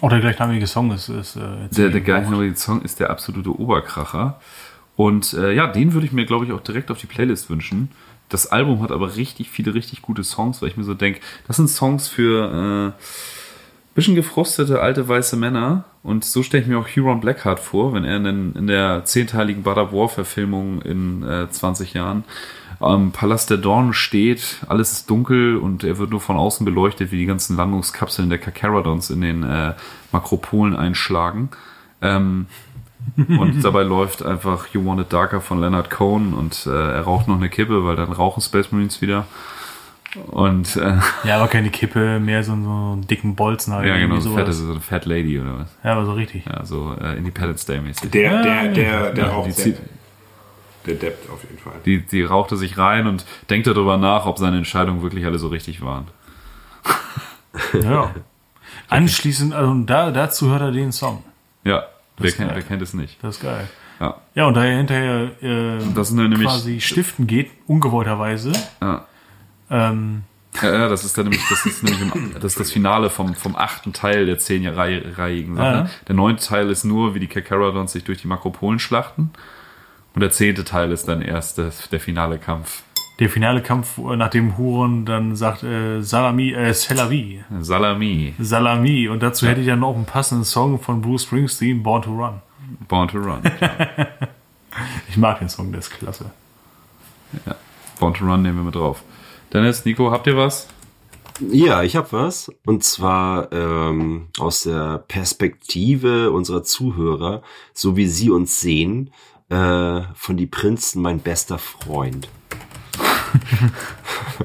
Auch der gleichnamige Song ist, ist äh, Der, der gleichnamige Song ist der absolute Oberkracher. Und äh, ja, den würde ich mir, glaube ich, auch direkt auf die Playlist wünschen. Das Album hat aber richtig viele, richtig gute Songs, weil ich mir so denke, das sind Songs für äh, bisschen gefrustete alte weiße Männer. Und so stelle ich mir auch Huron Blackheart vor, wenn er in, in der zehnteiligen Bad of War-Verfilmung in äh, 20 Jahren am Palast der Dornen steht, alles ist dunkel und er wird nur von außen beleuchtet, wie die ganzen Landungskapseln der Carcharodons in den äh, Makropolen einschlagen. Ähm, Und *laughs* dabei läuft einfach You Want It Darker von Leonard Cohen und äh, er raucht noch eine Kippe, weil dann rauchen Space Marines wieder. Und äh, Ja, aber keine Kippe, mehr so, so einen dicken Bolzen halt. ja, genau, irgendwie so, fette, so eine Fat Lady oder was. Ja, aber so richtig. Ja, so äh, Independence Day mäßig. Der, der, der, der Ja, auch die der, deppt auf jeden Fall. Die, die rauchte sich rein und denkt darüber nach, ob seine Entscheidungen wirklich alle so richtig waren. *laughs* Ja. Anschließend, also da, dazu hört er den Song. Ja, wer kennt, wer kennt es nicht? Das ist geil. Ja, Ja, und da er hinterher äh, das sind dann nämlich. quasi stiften geht, ungewollterweise, Ja. ähm, Ja, ja, das ist dann nämlich, das ist nämlich im, das, ist das Finale vom, vom achten Teil der zehnreihigen Sache. Ja. Der neunte Teil ist nur, wie die Kakaradons sich durch die Makropolen schlachten. Und der zehnte Teil ist dann erst das, der finale Kampf. der finale Kampf, äh, nachdem Huron dann sagt, äh, Salami, äh, Selavi, Salami, Salami. Und dazu hätte ich dann noch einen passenden Song von Bruce Springsteen, Born to Run. Born to Run. *laughs* Ich mag den Song, der ist klasse. Born to Run nehmen wir mit drauf. Dennis, Nico, habt ihr was? Ja, ich habe was. Und zwar ähm, aus der Perspektive unserer Zuhörer, so wie sie uns sehen, äh, von die Prinzen mein bester Freund. *laughs*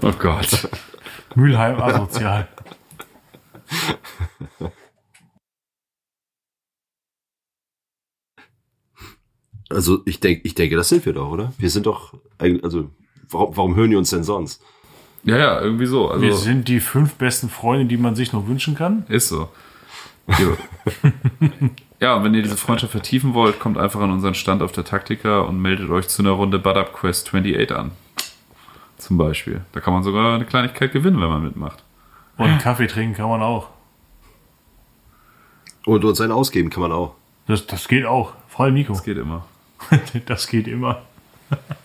Oh Gott. Mülheim *laughs* asozial. Also ich denke, ich denke, das sind wir doch, oder? Wir sind doch, also warum, warum hören die uns denn sonst? Ja, ja, irgendwie so. Also, Wir sind die fünf besten Freunde, die man sich nur wünschen kann. Ist so. Jo. *laughs* ja, und wenn ihr diese Freundschaft vertiefen wollt, kommt einfach an unseren Stand auf der Taktika und meldet euch zu einer Runde Bud Up Quest 28 an. Zum Beispiel. Da kann man sogar eine Kleinigkeit gewinnen, wenn man mitmacht. Und Kaffee trinken kann man auch. Und uns einen ausgeben kann man auch. Das, das geht auch. Voll Nico. Das geht immer. *laughs* Das geht immer.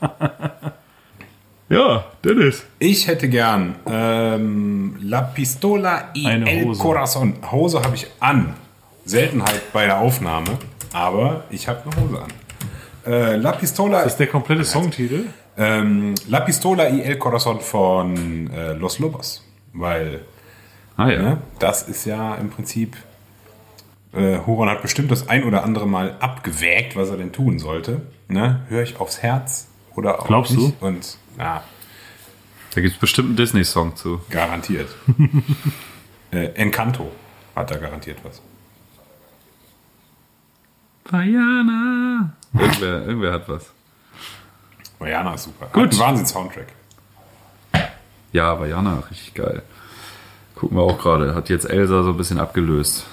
*laughs* ja, Dennis. Ich hätte gern ähm, La Pistola y Eine el Hose. Corazon. Hose habe ich an. Seltenheit bei der Aufnahme, aber ich habe eine Hose an. Äh, La Pistola Das ist der komplette Songtitel. ähm, La Pistola y el Corazon von äh, Los Lobos. Weil Ah ja. ne, das ist ja im Prinzip. Äh, Huron hat bestimmt das ein oder andere Mal abgewägt, was er denn tun sollte. Ne? Höre ich aufs Herz oder auch Glaubst du? nicht? Und na, Da gibt es bestimmt einen Disney-Song zu. Garantiert. *laughs* äh, Encanto hat da garantiert was. Diana. Irgendwer, irgendwer hat was. Vajana ist super. Gut. Hat einen Wahnsinns-Soundtrack. Ja, Vajana, richtig geil. Gucken wir auch gerade. Hat jetzt Elsa so ein bisschen abgelöst.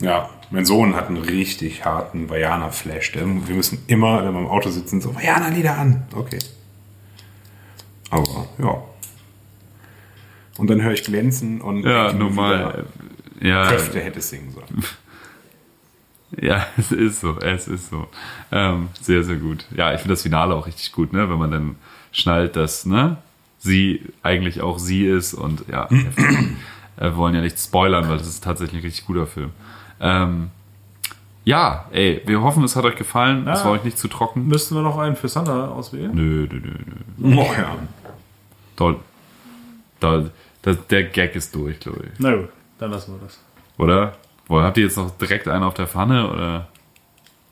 Ja, mein Sohn hat einen richtig harten Vajana-Flash. Wir müssen immer, wenn wir im Auto sitzen, so Vajana-Lieder an. Okay. Aber, ja. Und dann höre ich Glänzen und Ja, normal. Ja, Kräfte hätte es singen sollen. *laughs* Ja, *laughs* es ist so, es ist so. Ähm, sehr, sehr gut. Ja, ich finde das Finale auch richtig gut, ne? Wenn man dann schnallt, dass, ne, sie eigentlich auch sie ist und ja, *clears throat* wir wollen ja nicht spoilern, weil das ist tatsächlich ein richtig guter Film. Ähm, ja, ey, wir hoffen, es hat euch gefallen. Es Ja. war euch nicht zu trocken. Müssten wir noch einen für Sandra auswählen? Nö, nö, nö, nö. Oh ja. Da, da, da, der Gag ist durch, glaube ich. Na gut, dann lassen wir das. Oder? Boah, habt ihr jetzt noch direkt einen auf der Pfanne oder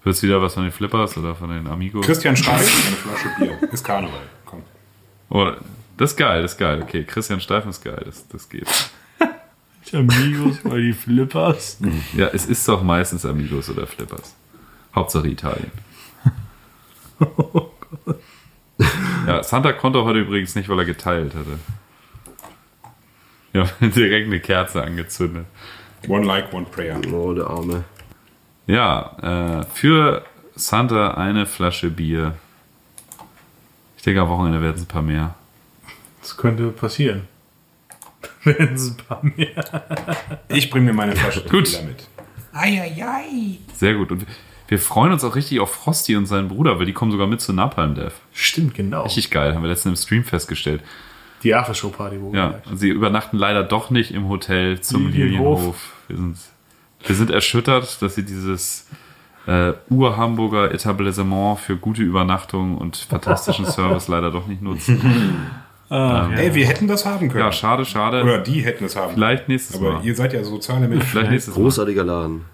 hörst du wieder was von den Flippers oder von den Amigos? Christian Steif, eine Flasche Bier. Ist Karneval. Komm. Oh, das ist geil, das ist geil. Okay, Christian Steifen ist geil, das, das geht. *laughs* Amigos bei die Flippers. Ja, es ist doch meistens Amigos oder Flippers. Hauptsache Italien. *laughs* Ja, Santa konnte heute übrigens nicht, weil er geteilt hatte. Ja, *laughs* direkt eine Kerze angezündet. One like, one prayer. Oh, der Arme. Ja, äh, für Santa eine Flasche Bier. Ich denke, am Wochenende werden es ein paar mehr. Das könnte passieren. *laughs* Wenn es ein paar mehr. Ich bringe mir meine Flasche *laughs* Gut. Mit. Eieiei. Sehr gut. Und wir freuen uns auch richtig auf Frosty und seinen Bruder, weil die kommen sogar mit zu Napalm Dev. Stimmt, genau. Richtig geil, haben wir letztens im Stream festgestellt. Die Aftershow-Party, wo Ja, und sie übernachten leider doch nicht im Hotel zum Lilienhof. Lilienhof. Wir sind, wir sind erschüttert, dass sie dieses äh, Ur-Hamburger Etablissement für gute Übernachtung und fantastischen Service leider doch nicht nutzen. *laughs* Ey, wir hätten das haben können. Ja, schade, schade. Oder die hätten es haben können. Vielleicht nächstes Aber Mal. ihr seid ja soziale Menschen. Vielleicht nächstes Mal. Großartiger Laden.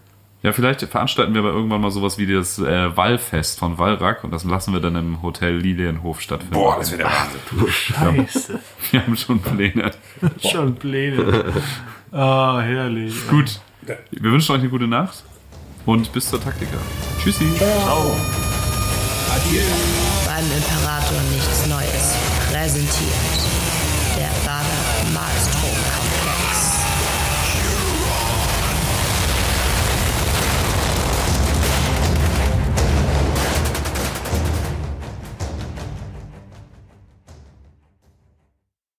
Ja, vielleicht veranstalten wir aber irgendwann mal sowas wie das äh, Wallfest von Wallrack und das lassen wir dann im Hotel Lilienhof stattfinden. Boah, das wäre der Wahnsinn. Scheiße. *laughs* Wir haben schon Pläne. Schon Pläne. *laughs* Ah, herrlich. Gut. Wir wünschen euch eine gute Nacht und bis zur Taktika. Tschüssi. Ciao. Beim Imperator nichts Neues. Präsentiert